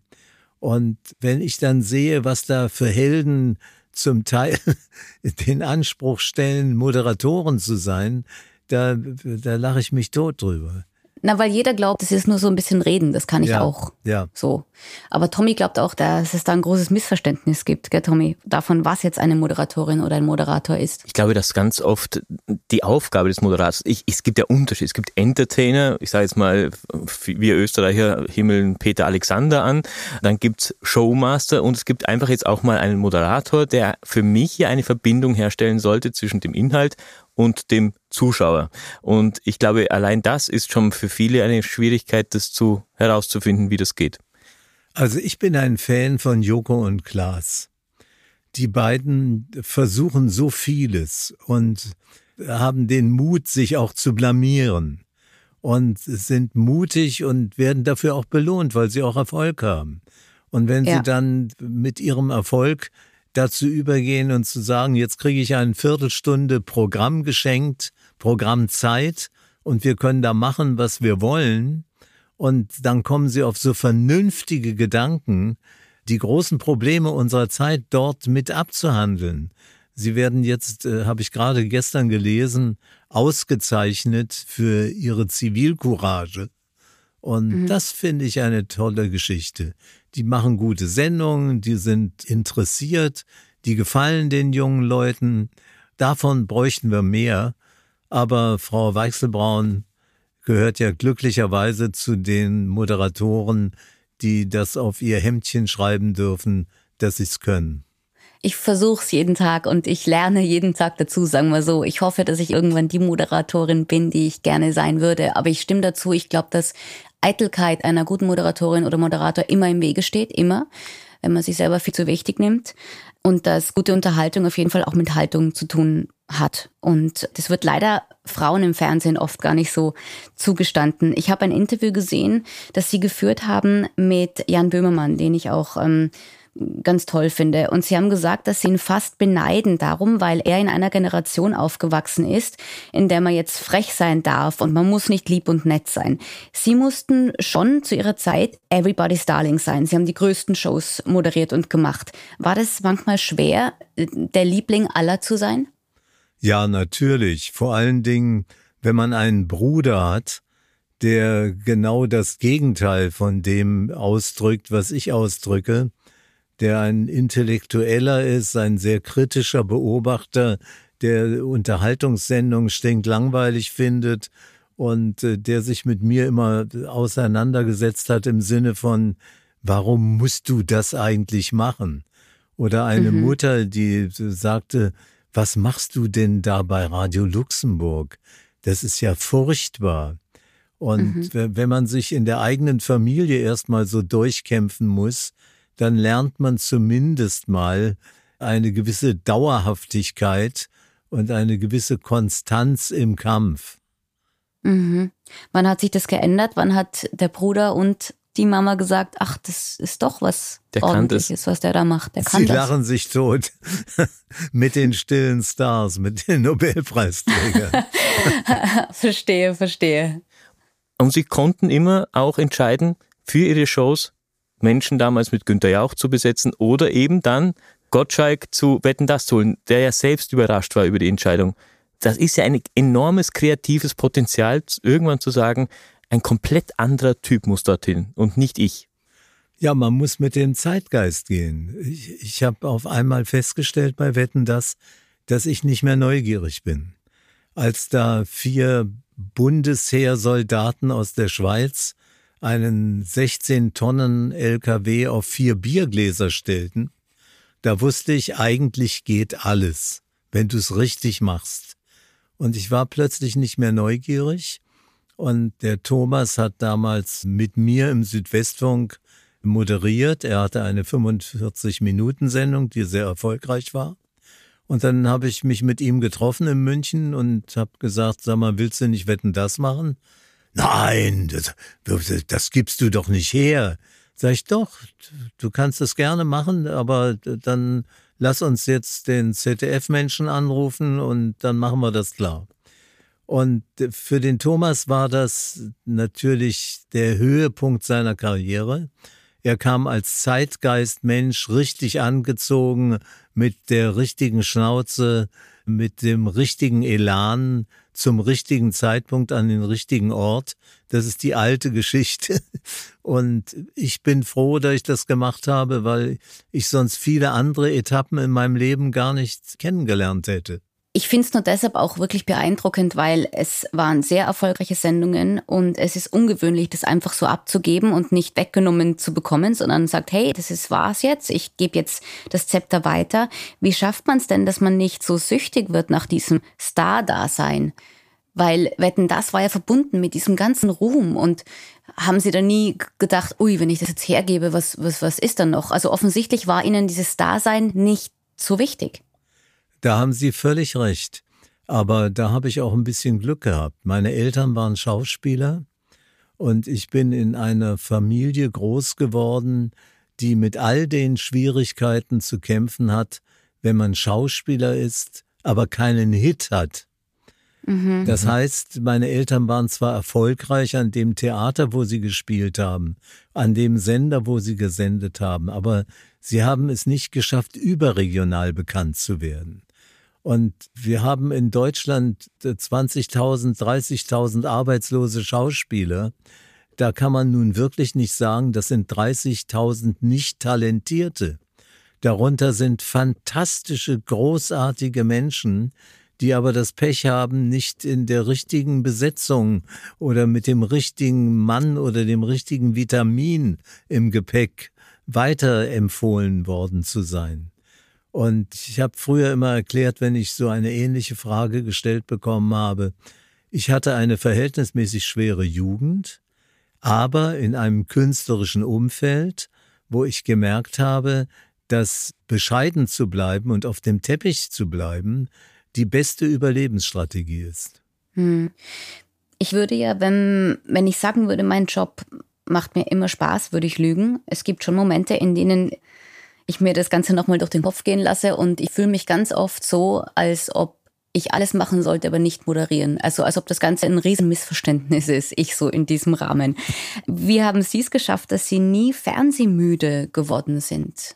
Und wenn ich dann sehe, was da für Helden zum Teil *laughs* den Anspruch stellen, Moderatoren zu sein, da, da lache ich mich tot drüber. Na, weil jeder glaubt, es ist nur so ein bisschen reden. Das kann ich ja, auch. Ja. So. Aber Tommy glaubt auch, dass es da ein großes Missverständnis gibt, gell, Tommy? Davon, was jetzt eine Moderatorin oder ein Moderator ist. Ich glaube, dass ganz oft die Aufgabe des Moderators, ich, es gibt ja Unterschied. Es gibt Entertainer, ich sage jetzt mal, wir Österreicher himmeln Peter Alexander an. Dann gibt's Showmaster und es gibt einfach jetzt auch mal einen Moderator, der für mich hier eine Verbindung herstellen sollte zwischen dem Inhalt und dem Zuschauer. Und ich glaube, allein das ist schon für viele eine Schwierigkeit, das zu herauszufinden, wie das geht. Also ich bin ein Fan von Joko und Klaas. Die beiden versuchen so vieles und haben den Mut, sich auch zu blamieren und sind mutig und werden dafür auch belohnt, weil sie auch Erfolg haben. Und wenn ja. sie dann mit ihrem Erfolg dazu übergehen und zu sagen, jetzt kriege ich eine Viertelstunde Programm geschenkt, Programmzeit und wir können da machen, was wir wollen. Und dann kommen sie auf so vernünftige Gedanken, die großen Probleme unserer Zeit dort mit abzuhandeln. Sie werden jetzt, äh, habe ich gerade gestern gelesen, ausgezeichnet für ihre Zivilcourage. Und mhm. das finde ich eine tolle Geschichte. Die machen gute Sendungen, die sind interessiert, die gefallen den jungen Leuten. Davon bräuchten wir mehr. Aber Frau Weichselbraun gehört ja glücklicherweise zu den Moderatoren, die das auf ihr Hemdchen schreiben dürfen, dass sie es können. Ich versuche es jeden Tag und ich lerne jeden Tag dazu, sagen wir so. Ich hoffe, dass ich irgendwann die Moderatorin bin, die ich gerne sein würde. Aber ich stimme dazu. Ich glaube, dass Eitelkeit einer guten Moderatorin oder Moderator immer im Wege steht, immer, wenn man sich selber viel zu wichtig nimmt. Und dass gute Unterhaltung auf jeden Fall auch mit Haltung zu tun hat. Und das wird leider Frauen im Fernsehen oft gar nicht so zugestanden. Ich habe ein Interview gesehen, das sie geführt haben mit Jan Böhmermann, den ich auch ähm, ganz toll finde. Und sie haben gesagt, dass sie ihn fast beneiden darum, weil er in einer Generation aufgewachsen ist, in der man jetzt frech sein darf und man muss nicht lieb und nett sein. Sie mussten schon zu ihrer Zeit Everybody's Darling sein. Sie haben die größten Shows moderiert und gemacht. War das manchmal schwer, der Liebling aller zu sein? Ja, natürlich. Vor allen Dingen, wenn man einen Bruder hat, der genau das Gegenteil von dem ausdrückt, was ich ausdrücke, der ein Intellektueller ist, ein sehr kritischer Beobachter, der Unterhaltungssendungen stinklangweilig findet und äh, der sich mit mir immer auseinandergesetzt hat im Sinne von, warum musst du das eigentlich machen? Oder eine mhm. Mutter, die sagte, was machst du denn da bei Radio Luxemburg? Das ist ja furchtbar. Und mhm. wenn man sich in der eigenen Familie erstmal so durchkämpfen muss, dann lernt man zumindest mal eine gewisse Dauerhaftigkeit und eine gewisse Konstanz im Kampf. Mhm. Wann hat sich das geändert? Wann hat der Bruder und die Mama gesagt, ach, das ist doch was der ordentliches, was der da macht. Der kann Sie das. lachen sich tot *laughs* mit den stillen Stars, mit den Nobelpreisträgern. *laughs* verstehe, verstehe. Und Sie konnten immer auch entscheiden, für Ihre Shows Menschen damals mit Günter Jauch zu besetzen oder eben dann Gottschalk zu Wetten das zu holen, der ja selbst überrascht war über die Entscheidung. Das ist ja ein enormes kreatives Potenzial, irgendwann zu sagen, ein komplett anderer Typ muss dorthin und nicht ich. Ja, man muss mit dem Zeitgeist gehen. Ich, ich habe auf einmal festgestellt bei Wetten das, dass ich nicht mehr neugierig bin. Als da vier Bundesheersoldaten aus der Schweiz einen 16 Tonnen LKW auf vier Biergläser stellten, da wusste ich, eigentlich geht alles, wenn du es richtig machst. Und ich war plötzlich nicht mehr neugierig und der Thomas hat damals mit mir im Südwestfunk moderiert. Er hatte eine 45-Minuten-Sendung, die sehr erfolgreich war. Und dann habe ich mich mit ihm getroffen in München und habe gesagt, sag mal, willst du nicht Wetten das machen? Nein, das, das gibst du doch nicht her. Sag ich doch, du kannst es gerne machen, aber dann lass uns jetzt den ZDF-Menschen anrufen und dann machen wir das klar. Und für den Thomas war das natürlich der Höhepunkt seiner Karriere. Er kam als Zeitgeistmensch richtig angezogen, mit der richtigen Schnauze, mit dem richtigen Elan, zum richtigen Zeitpunkt an den richtigen Ort. Das ist die alte Geschichte. *laughs* Und ich bin froh, dass ich das gemacht habe, weil ich sonst viele andere Etappen in meinem Leben gar nicht kennengelernt hätte. Ich finde es nur deshalb auch wirklich beeindruckend, weil es waren sehr erfolgreiche Sendungen und es ist ungewöhnlich, das einfach so abzugeben und nicht weggenommen zu bekommen, sondern sagt, hey, das ist war's jetzt, ich gebe jetzt das Zepter weiter. Wie schafft man es denn, dass man nicht so süchtig wird nach diesem Star-Dasein? Weil Wetten, das war ja verbunden mit diesem ganzen Ruhm und haben Sie da nie gedacht, ui, wenn ich das jetzt hergebe, was, was, was ist dann noch? Also offensichtlich war Ihnen dieses Dasein nicht so wichtig. Da haben Sie völlig recht. Aber da habe ich auch ein bisschen Glück gehabt. Meine Eltern waren Schauspieler und ich bin in einer Familie groß geworden, die mit all den Schwierigkeiten zu kämpfen hat, wenn man Schauspieler ist, aber keinen Hit hat. Mhm. Das heißt, meine Eltern waren zwar erfolgreich an dem Theater, wo sie gespielt haben, an dem Sender, wo sie gesendet haben, aber sie haben es nicht geschafft, überregional bekannt zu werden. Und wir haben in Deutschland 20.000, 30.000 arbeitslose Schauspieler. Da kann man nun wirklich nicht sagen, das sind 30.000 nicht talentierte. Darunter sind fantastische, großartige Menschen, die aber das Pech haben, nicht in der richtigen Besetzung oder mit dem richtigen Mann oder dem richtigen Vitamin im Gepäck weiterempfohlen worden zu sein. Und ich habe früher immer erklärt, wenn ich so eine ähnliche Frage gestellt bekommen habe, ich hatte eine verhältnismäßig schwere Jugend, aber in einem künstlerischen Umfeld, wo ich gemerkt habe, dass bescheiden zu bleiben und auf dem Teppich zu bleiben die beste Überlebensstrategie ist. Hm. Ich würde ja, wenn, wenn ich sagen würde, mein Job macht mir immer Spaß, würde ich lügen. Es gibt schon Momente, in denen ich mir das Ganze nochmal durch den Kopf gehen lasse und ich fühle mich ganz oft so, als ob ich alles machen sollte, aber nicht moderieren. Also als ob das Ganze ein Riesenmissverständnis ist, ich so in diesem Rahmen. Wie haben Sie es geschafft, dass Sie nie fernsehmüde geworden sind?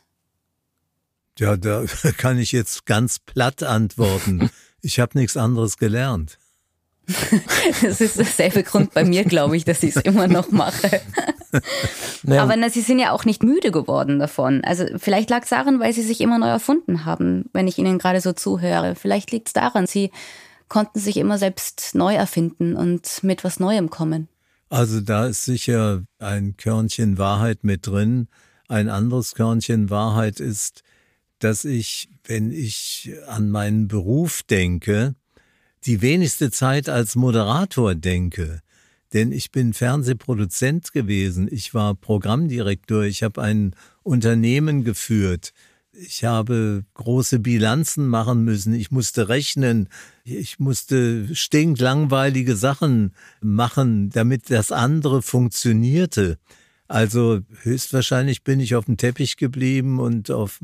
Ja, da *laughs* kann ich jetzt ganz platt antworten. Ich habe nichts anderes gelernt. *laughs* Das ist derselbe Grund bei mir, glaube ich, dass ich es immer noch mache. *laughs* Naja. Aber na, sie sind ja auch nicht müde geworden davon. Also vielleicht lag es daran, weil sie sich immer neu erfunden haben, wenn ich ihnen gerade so zuhöre. Vielleicht liegt es daran, sie konnten sich immer selbst neu erfinden und mit was Neuem kommen. Also da ist sicher ein Körnchen Wahrheit mit drin. Ein anderes Körnchen Wahrheit ist, dass ich, wenn ich an meinen Beruf denke, die wenigste Zeit als Moderator denke. Denn ich bin Fernsehproduzent gewesen, ich war Programmdirektor, ich habe ein Unternehmen geführt. Ich habe große Bilanzen machen müssen. Ich musste rechnen. Ich musste stinklangweilige Sachen machen, damit das andere funktionierte. Also höchstwahrscheinlich bin ich auf dem Teppich geblieben und auf,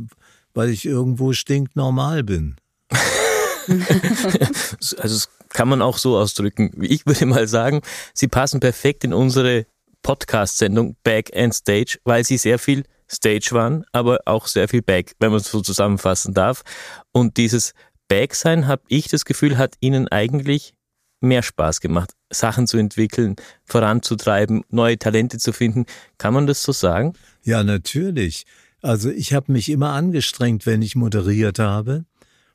weil ich irgendwo stinknormal bin. *laughs* *laughs* also das kann man auch so ausdrücken. Ich würde mal sagen, sie passen perfekt in unsere Podcast-Sendung Back and Stage, weil sie sehr viel Stage waren, aber auch sehr viel Back, wenn man es so zusammenfassen darf. Und dieses Back sein, habe ich das Gefühl, hat ihnen eigentlich mehr Spaß gemacht, Sachen zu entwickeln, voranzutreiben, neue Talente zu finden. Kann man das so sagen? Ja, natürlich. Also ich habe mich immer angestrengt, wenn ich moderiert habe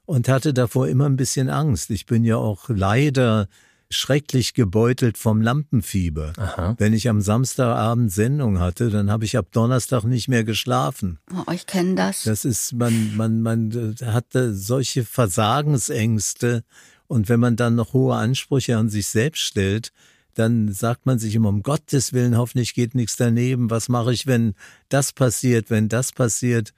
und hatte davor immer ein bisschen Angst. Ich bin ja auch leider schrecklich gebeutelt vom Lampenfieber. Aha. Wenn ich am Samstagabend Sendung hatte, dann habe ich ab Donnerstag nicht mehr geschlafen. Oh, ich kenne das. Das ist, man, man, man hatte solche Versagensängste und wenn man dann noch hohe Ansprüche an sich selbst stellt, dann sagt man sich immer, um Gottes Willen, hoffentlich geht nichts daneben. Was mache ich, wenn das passiert, wenn das passiert?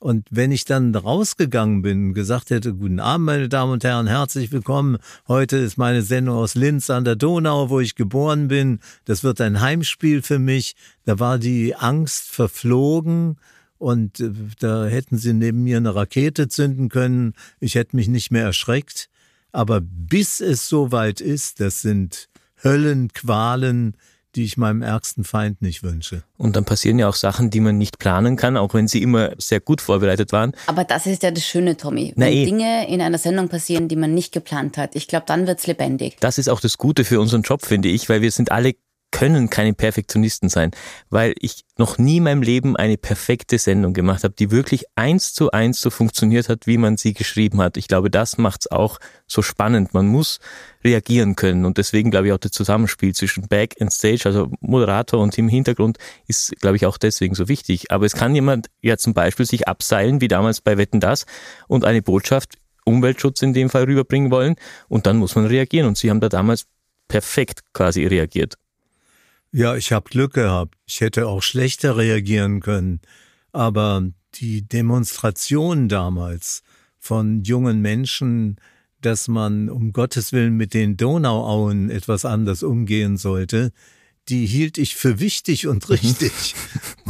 Und wenn ich dann rausgegangen bin, gesagt hätte, guten Abend, meine Damen und Herren, herzlich willkommen. Heute ist meine Sendung aus Linz an der Donau, wo ich geboren bin. Das wird ein Heimspiel für mich. Da war die Angst verflogen und äh, da hätten sie neben mir eine Rakete zünden können. Ich hätte mich nicht mehr erschreckt. Aber bis es soweit ist, das sind Höllenqualen, die ich meinem ärgsten Feind nicht wünsche. Und dann passieren ja auch Sachen, die man nicht planen kann, auch wenn sie immer sehr gut vorbereitet waren. Aber das ist ja das Schöne, Tommy. Wenn eh. Dinge in einer Sendung passieren, die man nicht geplant hat, ich glaube, dann wird's lebendig. Das ist auch das Gute für unseren Job, finde ich, weil wir sind alle können keine Perfektionisten sein, weil ich noch nie in meinem Leben eine perfekte Sendung gemacht habe, die wirklich eins zu eins so funktioniert hat, wie man sie geschrieben hat. Ich glaube, das macht es auch so spannend. Man muss reagieren können und deswegen glaube ich auch das Zusammenspiel zwischen Back and Stage, also Moderator und im Hintergrund ist, glaube ich, auch deswegen so wichtig. Aber es kann jemand ja zum Beispiel sich abseilen, wie damals bei Wetten das, und eine Botschaft Umweltschutz in dem Fall rüberbringen wollen und dann muss man reagieren und sie haben da damals perfekt quasi reagiert. Ja, ich habe Glück gehabt. Ich hätte auch schlechter reagieren können. Aber die Demonstration damals von jungen Menschen, dass man um Gottes Willen mit den Donauauen etwas anders umgehen sollte, die hielt ich für wichtig und *laughs* richtig.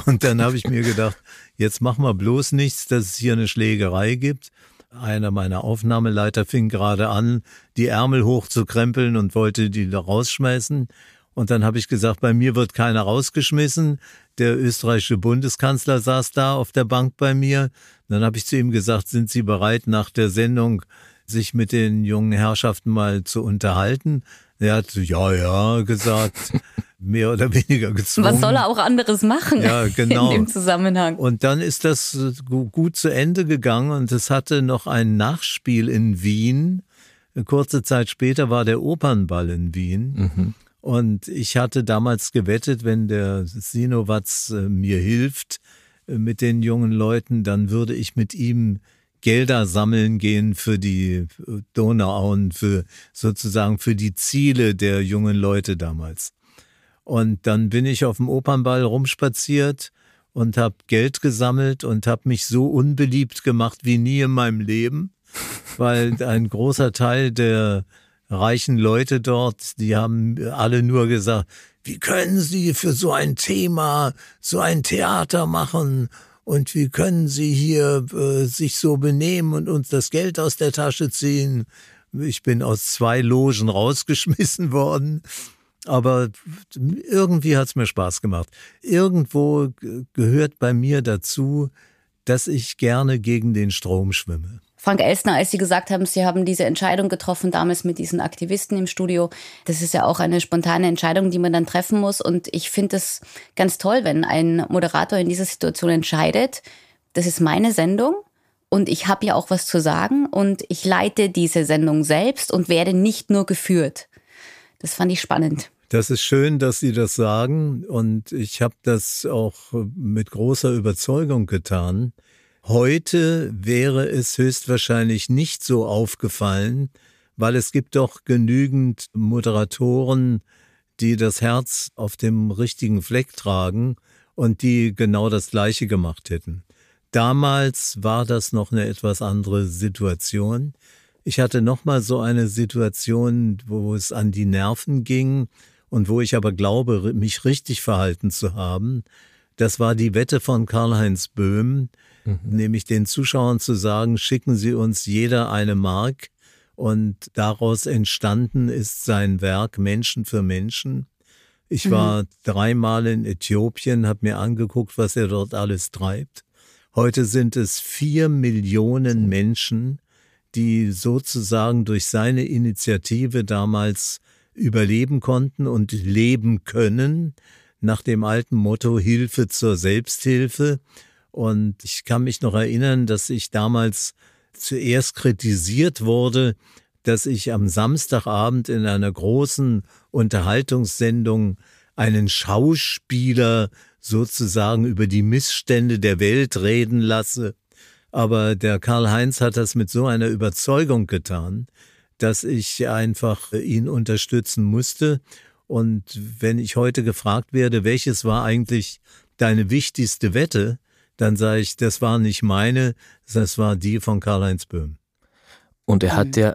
und dann habe ich mir gedacht, jetzt mach mal bloß nichts, dass es hier eine Schlägerei gibt. Einer meiner Aufnahmeleiter fing gerade an, die Ärmel hochzukrempeln und wollte die da rausschmeißen. Und dann habe ich gesagt, bei mir wird keiner rausgeschmissen. Der österreichische Bundeskanzler saß da auf der Bank bei mir. Dann habe ich zu ihm gesagt, sind Sie bereit, nach der Sendung sich mit den jungen Herrschaften mal zu unterhalten? Er hat ja, ja gesagt, *laughs* mehr oder weniger gezwungen. Was soll er auch anderes machen? Ja, *laughs* genau. In dem Zusammenhang. Und dann ist das gut zu Ende gegangen und es hatte noch ein Nachspiel in Wien. Kurze Zeit später war der Opernball in Wien. Mhm. Und ich hatte damals gewettet, wenn der Sinowatz äh, mir hilft äh, mit den jungen Leuten, dann würde ich mit ihm Gelder sammeln gehen für die äh, Donauauen, für sozusagen für die Ziele der jungen Leute damals. Und dann bin ich auf dem Opernball rumspaziert und habe Geld gesammelt und habe mich so unbeliebt gemacht wie nie in meinem Leben, *laughs* weil ein großer Teil der reichen Leute dort, die haben alle nur gesagt, wie können Sie für so ein Thema so ein Theater machen und wie können Sie hier äh, sich so benehmen und uns das Geld aus der Tasche ziehen? Ich bin aus zwei Logen *laughs* rausgeschmissen worden. Aber irgendwie hat's mir Spaß gemacht. Irgendwo gehört bei mir dazu, dass ich gerne gegen den Strom schwimme. Frank Elstner, als Sie gesagt haben, Sie haben diese Entscheidung getroffen, damals mit diesen Aktivisten im Studio. Das ist ja auch eine spontane Entscheidung, die man dann treffen muss. Und ich finde es ganz toll, wenn ein Moderator in dieser Situation entscheidet, das ist meine Sendung und ich habe ja auch was zu sagen und ich leite diese Sendung selbst und werde nicht nur geführt. Das fand ich spannend. Das ist schön, dass Sie das sagen und ich habe das auch mit großer Überzeugung getan. Heute wäre es höchstwahrscheinlich nicht so aufgefallen, weil es gibt doch genügend Moderatoren, die das Herz auf dem richtigen Fleck tragen und die genau das Gleiche gemacht hätten. damals war das noch eine etwas andere Situation. Ich hatte noch mal so eine Situation, wo es an die Nerven ging und wo ich aber glaube, mich richtig verhalten zu haben. Das war die Wette von Karl-Heinz Böhm, mhm. nämlich den Zuschauern zu sagen, schicken Sie uns jeder eine Mark. Und daraus entstanden ist sein Werk Menschen für Menschen. Ich mhm. war dreimal in Äthiopien, habe mir angeguckt, was er dort alles treibt. Heute sind es vier Millionen Menschen, die sozusagen durch seine Initiative damals überleben konnten und leben können, nach dem alten Motto Hilfe zur Selbsthilfe. Und ich kann mich noch erinnern, dass ich damals zuerst kritisiert wurde, dass ich am Samstagabend in einer großen Unterhaltungssendung einen Schauspieler sozusagen über die Missstände der Welt reden lasse. Aber der Karl-Heinz hat das mit so einer Überzeugung getan, dass ich einfach ihn unterstützen musste. Und wenn ich heute gefragt werde, welches war eigentlich deine wichtigste Wette, dann sage ich, das war nicht meine, das war die von Karl-Heinz Böhm. Und er hat ja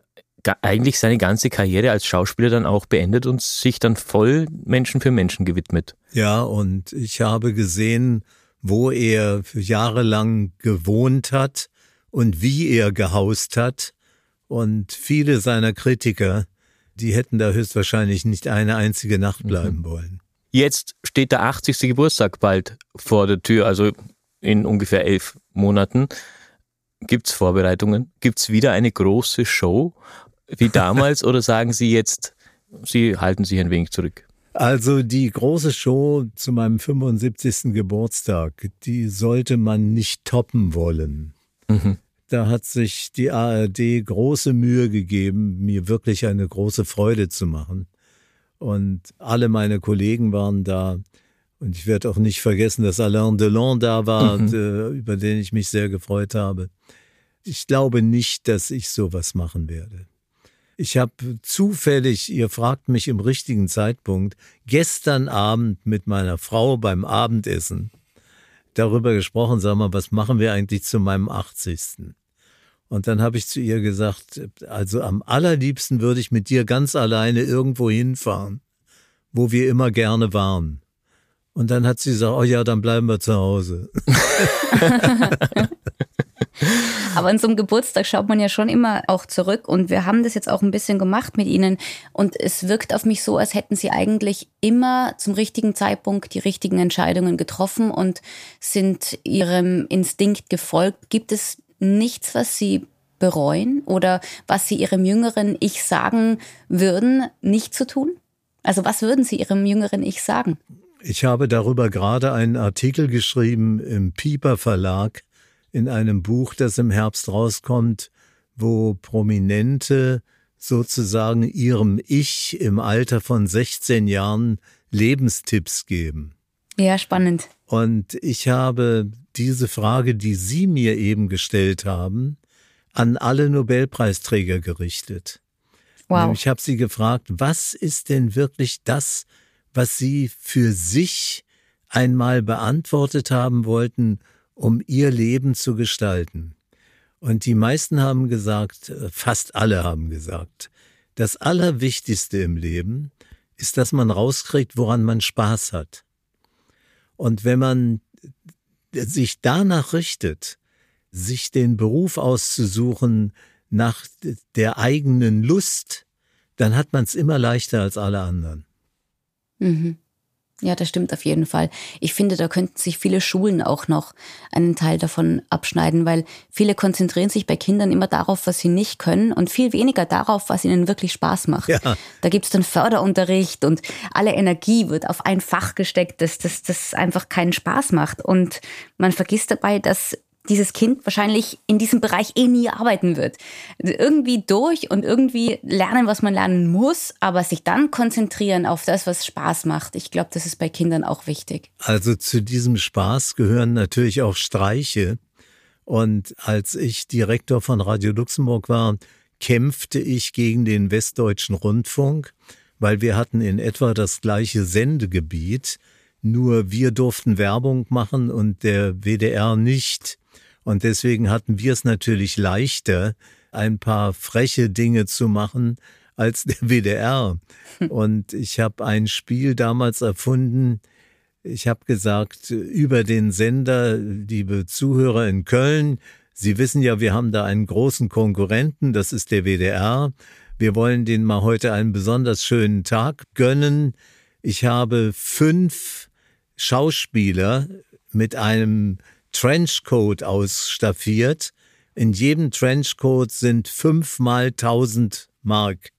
eigentlich seine ganze Karriere als Schauspieler dann auch beendet und sich dann voll Menschen für Menschen gewidmet. Ja, und ich habe gesehen, wo er jahrelang gewohnt hat und wie er gehaust hat. Und viele seiner Kritiker, die hätten da höchstwahrscheinlich nicht eine einzige Nacht mhm. bleiben mhm. wollen. Jetzt steht der 80. Geburtstag bald vor der Tür, also in ungefähr elf Monaten. Gibt es Vorbereitungen? Gibt es wieder eine große Show wie damals *laughs* oder sagen Sie jetzt, Sie halten sich ein wenig zurück? Also die große Show zu meinem 75. Geburtstag, die sollte man nicht toppen wollen. Mhm. Da hat sich die ARD große Mühe gegeben, mir wirklich eine große Freude zu machen. Und alle meine Kollegen waren da. Und ich werde auch nicht vergessen, dass Alain Delon da war, mhm. Äh, über den ich mich sehr gefreut habe. Ich glaube nicht, dass ich sowas machen werde. Ich habe zufällig, ihr fragt mich im richtigen Zeitpunkt, gestern Abend mit meiner Frau beim Abendessen darüber gesprochen, sag mal, was machen wir eigentlich zu meinem 80. Und dann habe ich zu ihr gesagt, also am allerliebsten würde ich mit dir ganz alleine irgendwo hinfahren, wo wir immer gerne waren. Und dann hat sie gesagt, oh ja, dann bleiben wir zu Hause. *laughs* Aber in so einem Geburtstag schaut man ja schon immer auch zurück und wir haben das jetzt auch ein bisschen gemacht mit Ihnen und es wirkt auf mich so, als hätten Sie eigentlich immer zum richtigen Zeitpunkt die richtigen Entscheidungen getroffen und sind Ihrem Instinkt gefolgt. Gibt es nichts, was Sie bereuen oder was Sie Ihrem jüngeren Ich sagen würden, nicht zu tun? Also was würden Sie Ihrem jüngeren Ich sagen? Ich habe darüber gerade einen Artikel geschrieben im Pieper Verlag in einem Buch, das im Herbst rauskommt, wo Prominente sozusagen ihrem Ich im Alter von 16 Jahren Lebenstipps geben. Ja, spannend. Und ich habe diese Frage, die Sie mir eben gestellt haben, an alle Nobelpreisträger gerichtet. Wow. Ich habe sie gefragt, was ist denn wirklich das, was Sie für sich einmal beantwortet haben wollten um ihr Leben zu gestalten. Und die meisten haben gesagt, äh, fast alle haben gesagt, das Allerwichtigste im Leben ist, dass man rauskriegt, woran man Spaß hat. Und wenn man sich danach richtet, sich den Beruf auszusuchen nach der eigenen Lust, dann hat man es immer leichter als alle anderen. Mhm. Ja, das stimmt auf jeden Fall. Ich finde, da könnten sich viele Schulen auch noch einen Teil davon abschneiden, weil viele konzentrieren sich bei Kindern immer darauf, was sie nicht können und viel weniger darauf, was ihnen wirklich Spaß macht. Ja. Da gibt's dann Förderunterricht und alle Energie wird auf ein Fach gesteckt, das, das, das einfach keinen Spaß macht. Und man vergisst dabei, dass dieses Kind wahrscheinlich in diesem Bereich eh nie arbeiten wird. Irgendwie durch und irgendwie lernen, was man lernen muss, aber sich dann konzentrieren auf das, was Spaß macht. Ich glaube, das ist bei Kindern auch wichtig. Also zu diesem Spaß gehören natürlich auch Streiche. Und als ich Direktor von Radio Luxemburg war, kämpfte ich gegen den Westdeutschen Rundfunk, weil wir hatten in etwa das gleiche Sendegebiet, nur wir durften Werbung machen und der WDR nicht. Und deswegen hatten wir es natürlich leichter, ein paar freche Dinge zu machen als der WDR. Und ich habe ein Spiel damals erfunden. Ich habe gesagt, über den Sender, liebe Zuhörer in Köln, Sie wissen ja, wir haben da einen großen Konkurrenten, das ist der WDR. Wir wollen denen mal heute einen besonders schönen Tag gönnen. Ich habe fünf Schauspieler mit einem Trenchcoat ausstaffiert. In jedem Trenchcoat sind fünfmal tausend Mark.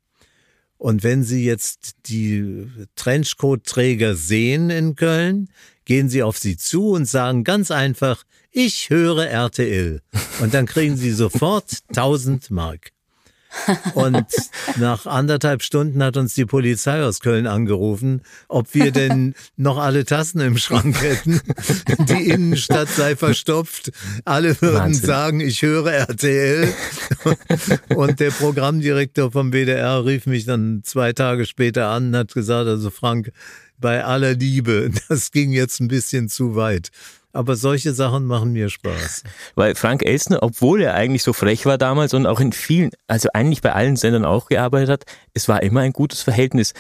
Und wenn Sie jetzt die Trenchcoat-Träger sehen in Köln, gehen Sie auf sie zu und sagen ganz einfach, ich höre RTL. Und dann kriegen Sie sofort 1000 Mark. Und *laughs* nach anderthalb Stunden hat uns die Polizei aus Köln angerufen, ob wir denn noch alle Tassen im Schrank hätten. *laughs* Die Innenstadt sei verstopft. Alle würden Wahnsinn. sagen, ich höre RTL. *laughs* Und der Programmdirektor vom WDR rief mich dann zwei Tage später an und hat gesagt, also Frank, bei aller Liebe, das ging jetzt ein bisschen zu weit. Aber solche Sachen machen mir Spaß. *laughs* Weil Frank Elsner, obwohl er eigentlich so frech war damals und auch in vielen, also eigentlich bei allen Sendern auch gearbeitet hat, es war immer ein gutes Verhältnis.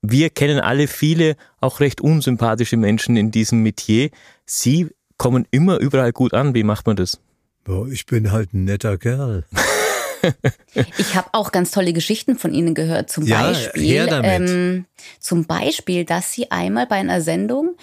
Wir kennen alle viele auch recht unsympathische Menschen in diesem Metier. Sie kommen immer überall gut an. Wie macht man das? Boah, ich bin halt ein netter Kerl. *laughs* Ich habe auch ganz tolle Geschichten von Ihnen gehört. Zum ja, Beispiel, ähm, zum Beispiel, dass Sie einmal bei einer Sendung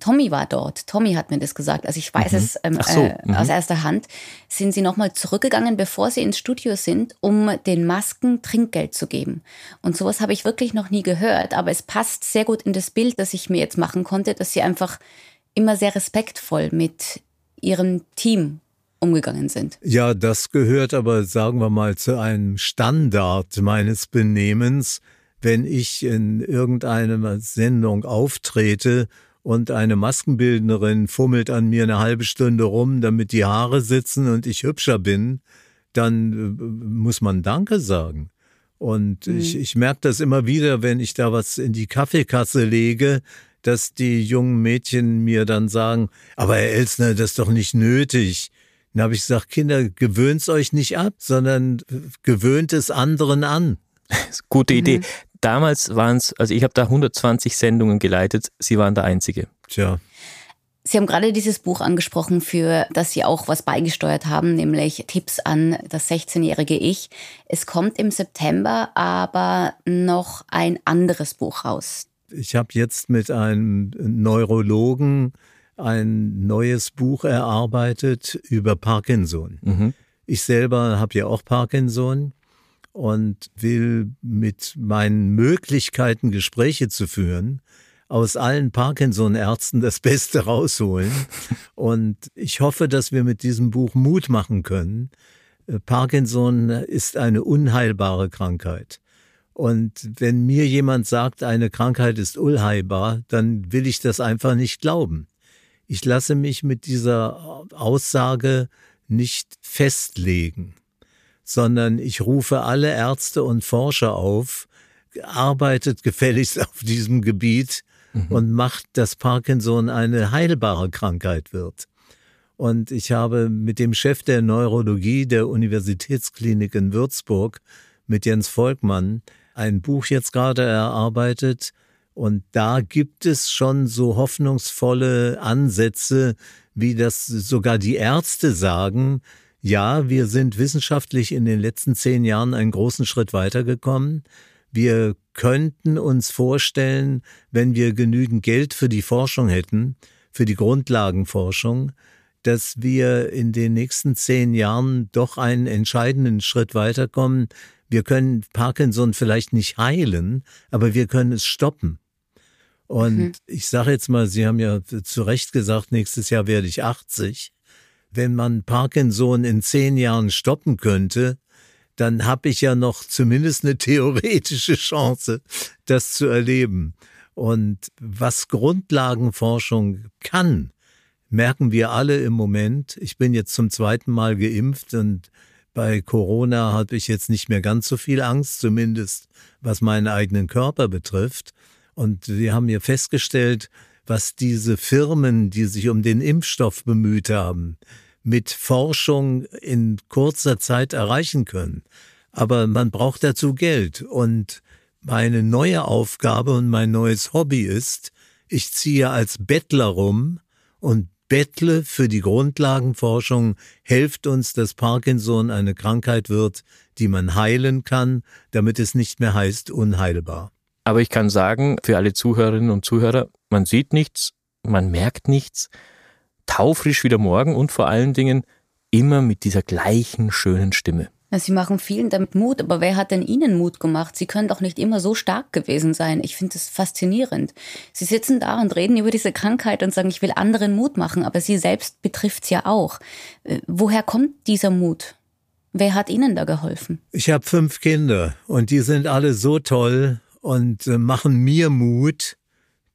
Tommy war dort. Tommy hat mir das gesagt. Also ich weiß mhm. es ähm, so. äh, mhm. aus erster Hand. Sind Sie nochmal zurückgegangen, bevor Sie ins Studio sind, um den Masken Trinkgeld zu geben? Und sowas habe ich wirklich noch nie gehört. Aber es passt sehr gut in das Bild, das ich mir jetzt machen konnte, dass Sie einfach immer sehr respektvoll mit Ihrem Team umgegangen sind. Ja, das gehört aber, sagen wir mal, zu einem Standard meines Benehmens. Wenn ich in irgendeiner Sendung auftrete und eine Maskenbildnerin fummelt an mir eine halbe Stunde rum, damit die Haare sitzen und ich hübscher bin, dann äh, muss man Danke sagen. Und mhm. ich, ich merke das immer wieder, wenn ich da was in die Kaffeekasse lege, dass die jungen Mädchen mir dann sagen, aber Herr Elsner, das ist doch nicht nötig. Dann habe ich gesagt, Kinder, gewöhnt's euch nicht ab, sondern gewöhnt es anderen an. *laughs* Gute Idee. Mhm. Damals waren es, also ich habe da 120 Sendungen geleitet, Sie waren der Einzige. Tja. Sie haben gerade dieses Buch angesprochen, für das Sie auch was beigesteuert haben, nämlich Tipps an das 16-jährige Ich. Es kommt im September aber noch ein anderes Buch raus. Ich habe jetzt mit einem Neurologen ein neues Buch erarbeitet über Parkinson. Mhm. Ich selber habe ja auch Parkinson und will mit meinen Möglichkeiten, Gespräche zu führen, aus allen Parkinson-Ärzten das Beste rausholen. *laughs* Und ich hoffe, dass wir mit diesem Buch Mut machen können. Äh, Parkinson ist eine unheilbare Krankheit. Und wenn mir jemand sagt, eine Krankheit ist unheilbar, dann will ich das einfach nicht glauben. Ich lasse mich mit dieser Aussage nicht festlegen, sondern ich rufe alle Ärzte und Forscher auf, arbeitet gefälligst *laughs* auf diesem Gebiet mhm. und macht, dass Parkinson eine heilbare Krankheit wird. Und ich habe mit dem Chef der Neurologie der Universitätsklinik in Würzburg, mit Jens Volkmann, ein Buch jetzt gerade erarbeitet, und da gibt es schon so hoffnungsvolle Ansätze, wie das sogar die Ärzte sagen. Ja, wir sind wissenschaftlich in den letzten zehn Jahren einen großen Schritt weitergekommen. Wir könnten uns vorstellen, wenn wir genügend Geld für die Forschung hätten, für die Grundlagenforschung, dass wir in den nächsten zehn Jahren doch einen entscheidenden Schritt weiterkommen. Wir können Parkinson vielleicht nicht heilen, aber wir können es stoppen. Und mhm. ich sage jetzt mal, Sie haben ja zu Recht gesagt, nächstes Jahr werde ich 80. Wenn man Parkinson in zehn Jahren stoppen könnte, dann habe ich ja noch zumindest eine theoretische Chance, das zu erleben. Und was Grundlagenforschung kann, merken wir alle im Moment. Ich bin jetzt zum zweiten Mal geimpft und bei Corona habe ich jetzt nicht mehr ganz so viel Angst, zumindest was meinen eigenen Körper betrifft. Und wir haben hier festgestellt, was diese Firmen, die sich um den Impfstoff bemüht haben, mit Forschung in kurzer Zeit erreichen können. Aber man braucht dazu Geld. Und meine neue Aufgabe und mein neues Hobby ist, ich ziehe als Bettler rum und bettle für die Grundlagenforschung, helft uns, dass Parkinson eine Krankheit wird, die man heilen kann, damit es nicht mehr heißt unheilbar. Aber ich kann sagen, für alle Zuhörerinnen und Zuhörer, man sieht nichts, man merkt nichts, taufrisch wieder morgen und vor allen Dingen immer mit dieser gleichen schönen Stimme. Sie machen vielen damit Mut, aber wer hat denn Ihnen Mut gemacht? Sie können doch nicht immer so stark gewesen sein. Ich finde das faszinierend. Sie sitzen da und reden über diese Krankheit und sagen, ich will anderen Mut machen, aber Sie selbst betrifft es ja auch. Äh, woher kommt dieser Mut? Wer hat Ihnen da geholfen? Ich habe fünf Kinder und die sind alle so toll und äh, machen mir Mut,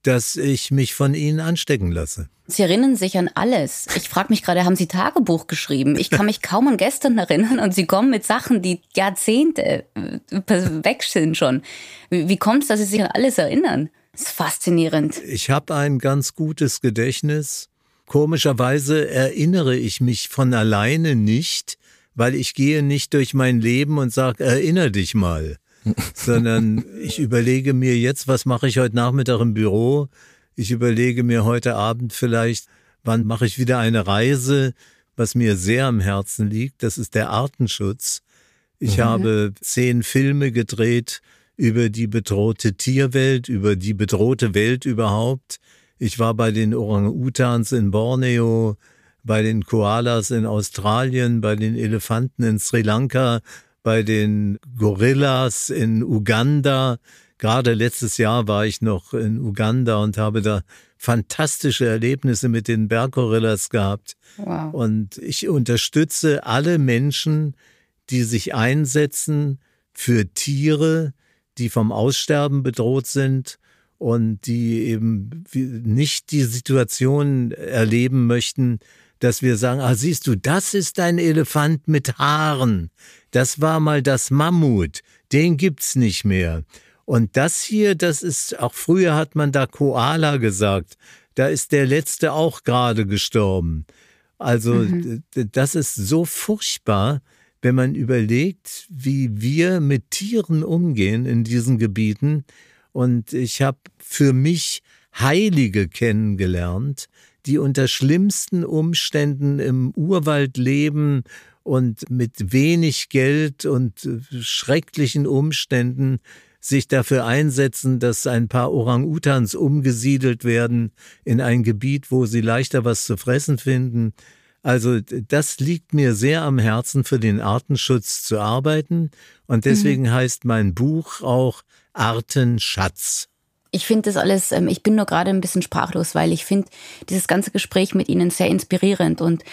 dass ich mich von ihnen anstecken lasse. Sie erinnern sich an alles. Ich frage mich gerade, haben Sie Tagebuch geschrieben? Ich kann mich kaum an gestern erinnern und Sie kommen mit Sachen, die Jahrzehnte äh, weg sind schon. Wie kommt es, dass Sie sich an alles erinnern? Das ist faszinierend. Ich habe ein ganz gutes Gedächtnis. Komischerweise erinnere ich mich von alleine nicht, weil ich gehe nicht durch mein Leben und sage, erinnere dich mal sondern ich überlege mir jetzt, was mache ich heute Nachmittag im Büro? Ich überlege mir heute Abend vielleicht, wann mache ich wieder eine Reise, was mir sehr am Herzen liegt. Das ist der Artenschutz. Ich mhm. habe zehn Filme gedreht über die bedrohte Tierwelt, über die bedrohte Welt überhaupt. Ich war bei den Orang-Utans in Borneo, bei den Koalas in Australien, bei den Elefanten in Sri Lanka, bei den Gorillas in Uganda. Gerade letztes Jahr war ich noch in Uganda und habe da fantastische Erlebnisse mit den Berggorillas gehabt. Wow. Und ich unterstütze alle Menschen, die sich einsetzen für Tiere, die vom Aussterben bedroht sind und die eben nicht die Situation erleben möchten, dass wir sagen, ah, siehst du, das ist ein Elefant mit Haaren. Das war mal das Mammut. Den gibt's nicht mehr. Und das hier, das ist, auch früher hat man da Koala gesagt. Da ist der letzte auch gerade gestorben. Also, mhm. das ist so furchtbar, wenn man überlegt, wie wir mit Tieren umgehen in diesen Gebieten. Und ich habe für mich Heilige kennengelernt, die unter schlimmsten Umständen im Urwald leben und mit wenig Geld und äh, schrecklichen Umständen sich dafür einsetzen, dass ein paar Orang-Utans umgesiedelt werden in ein Gebiet, wo sie leichter was zu fressen finden. Also das liegt mir sehr am Herzen, für den Artenschutz zu arbeiten. Und deswegen mhm. heißt mein Buch auch Artenschatz ich finde das alles, ähm, ich bin nur gerade ein bisschen sprachlos, weil ich finde dieses ganze Gespräch mit Ihnen sehr inspirierend und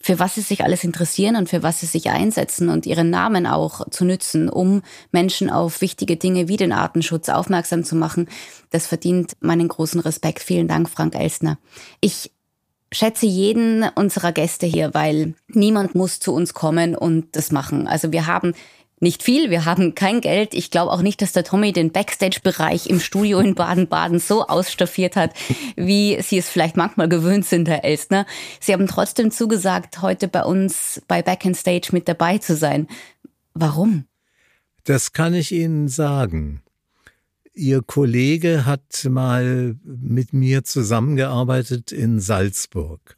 für was Sie sich alles interessieren und für was Sie sich einsetzen und Ihren Namen auch zu nützen, um Menschen auf wichtige Dinge wie den Artenschutz aufmerksam zu machen, das verdient meinen großen Respekt. Vielen Dank, Frank Elstner. Ich schätze jeden unserer Gäste hier, weil niemand muss zu uns kommen und das machen. Also wir haben nicht viel, wir haben kein Geld. Ich glaube auch nicht, dass der Tommy den Backstage-Bereich im Studio in Baden-Baden so ausstaffiert hat, wie Sie es vielleicht manchmal gewöhnt sind, Herr Elstner. Sie haben trotzdem zugesagt, heute bei uns bei Back in Stage mit dabei zu sein. Warum? Das kann ich Ihnen sagen. Ihr Kollege hat mal mit mir zusammengearbeitet in Salzburg.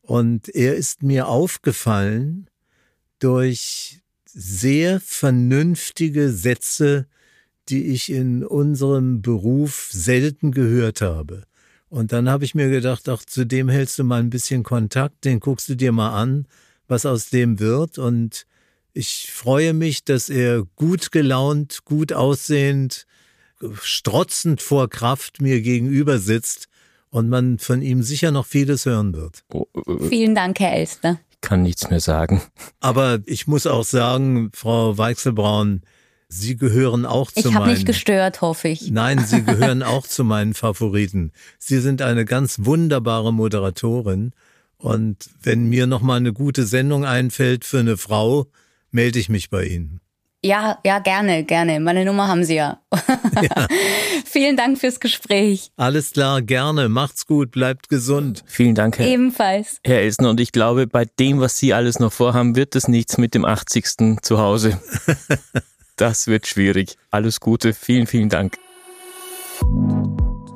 Und er ist mir aufgefallen durch sehr vernünftige Sätze, die ich in unserem Beruf selten gehört habe. Und dann habe ich mir gedacht, ach, zu dem hältst du mal ein bisschen Kontakt, den guckst du dir mal an, was aus dem wird. Und ich freue mich, dass er gut gelaunt, gut aussehend, strotzend vor Kraft mir gegenüber sitzt und man von ihm sicher noch vieles hören wird. Oh, äh, Vielen Dank, Herr Elster kann nichts mehr sagen. Aber ich muss auch sagen, Frau Weichselbraun, Sie gehören auch zu meinen. Ich habe nicht gestört, hoffe ich. Nein, Sie *laughs* gehören auch zu meinen Favoriten. Sie sind eine ganz wunderbare Moderatorin. Und wenn mir noch mal eine gute Sendung einfällt für eine Frau, melde ich mich bei Ihnen. Ja, ja, gerne, gerne. Meine Nummer haben Sie ja. ja. *laughs* Vielen Dank fürs Gespräch. Alles klar, gerne. Macht's gut, bleibt gesund. Vielen Dank, Herr, Ebenfalls. Herr Elsner. Und ich glaube, bei dem, was Sie alles noch vorhaben, wird es nichts mit dem 80. zu Hause. *laughs* das wird schwierig. Alles Gute. Vielen, vielen Dank.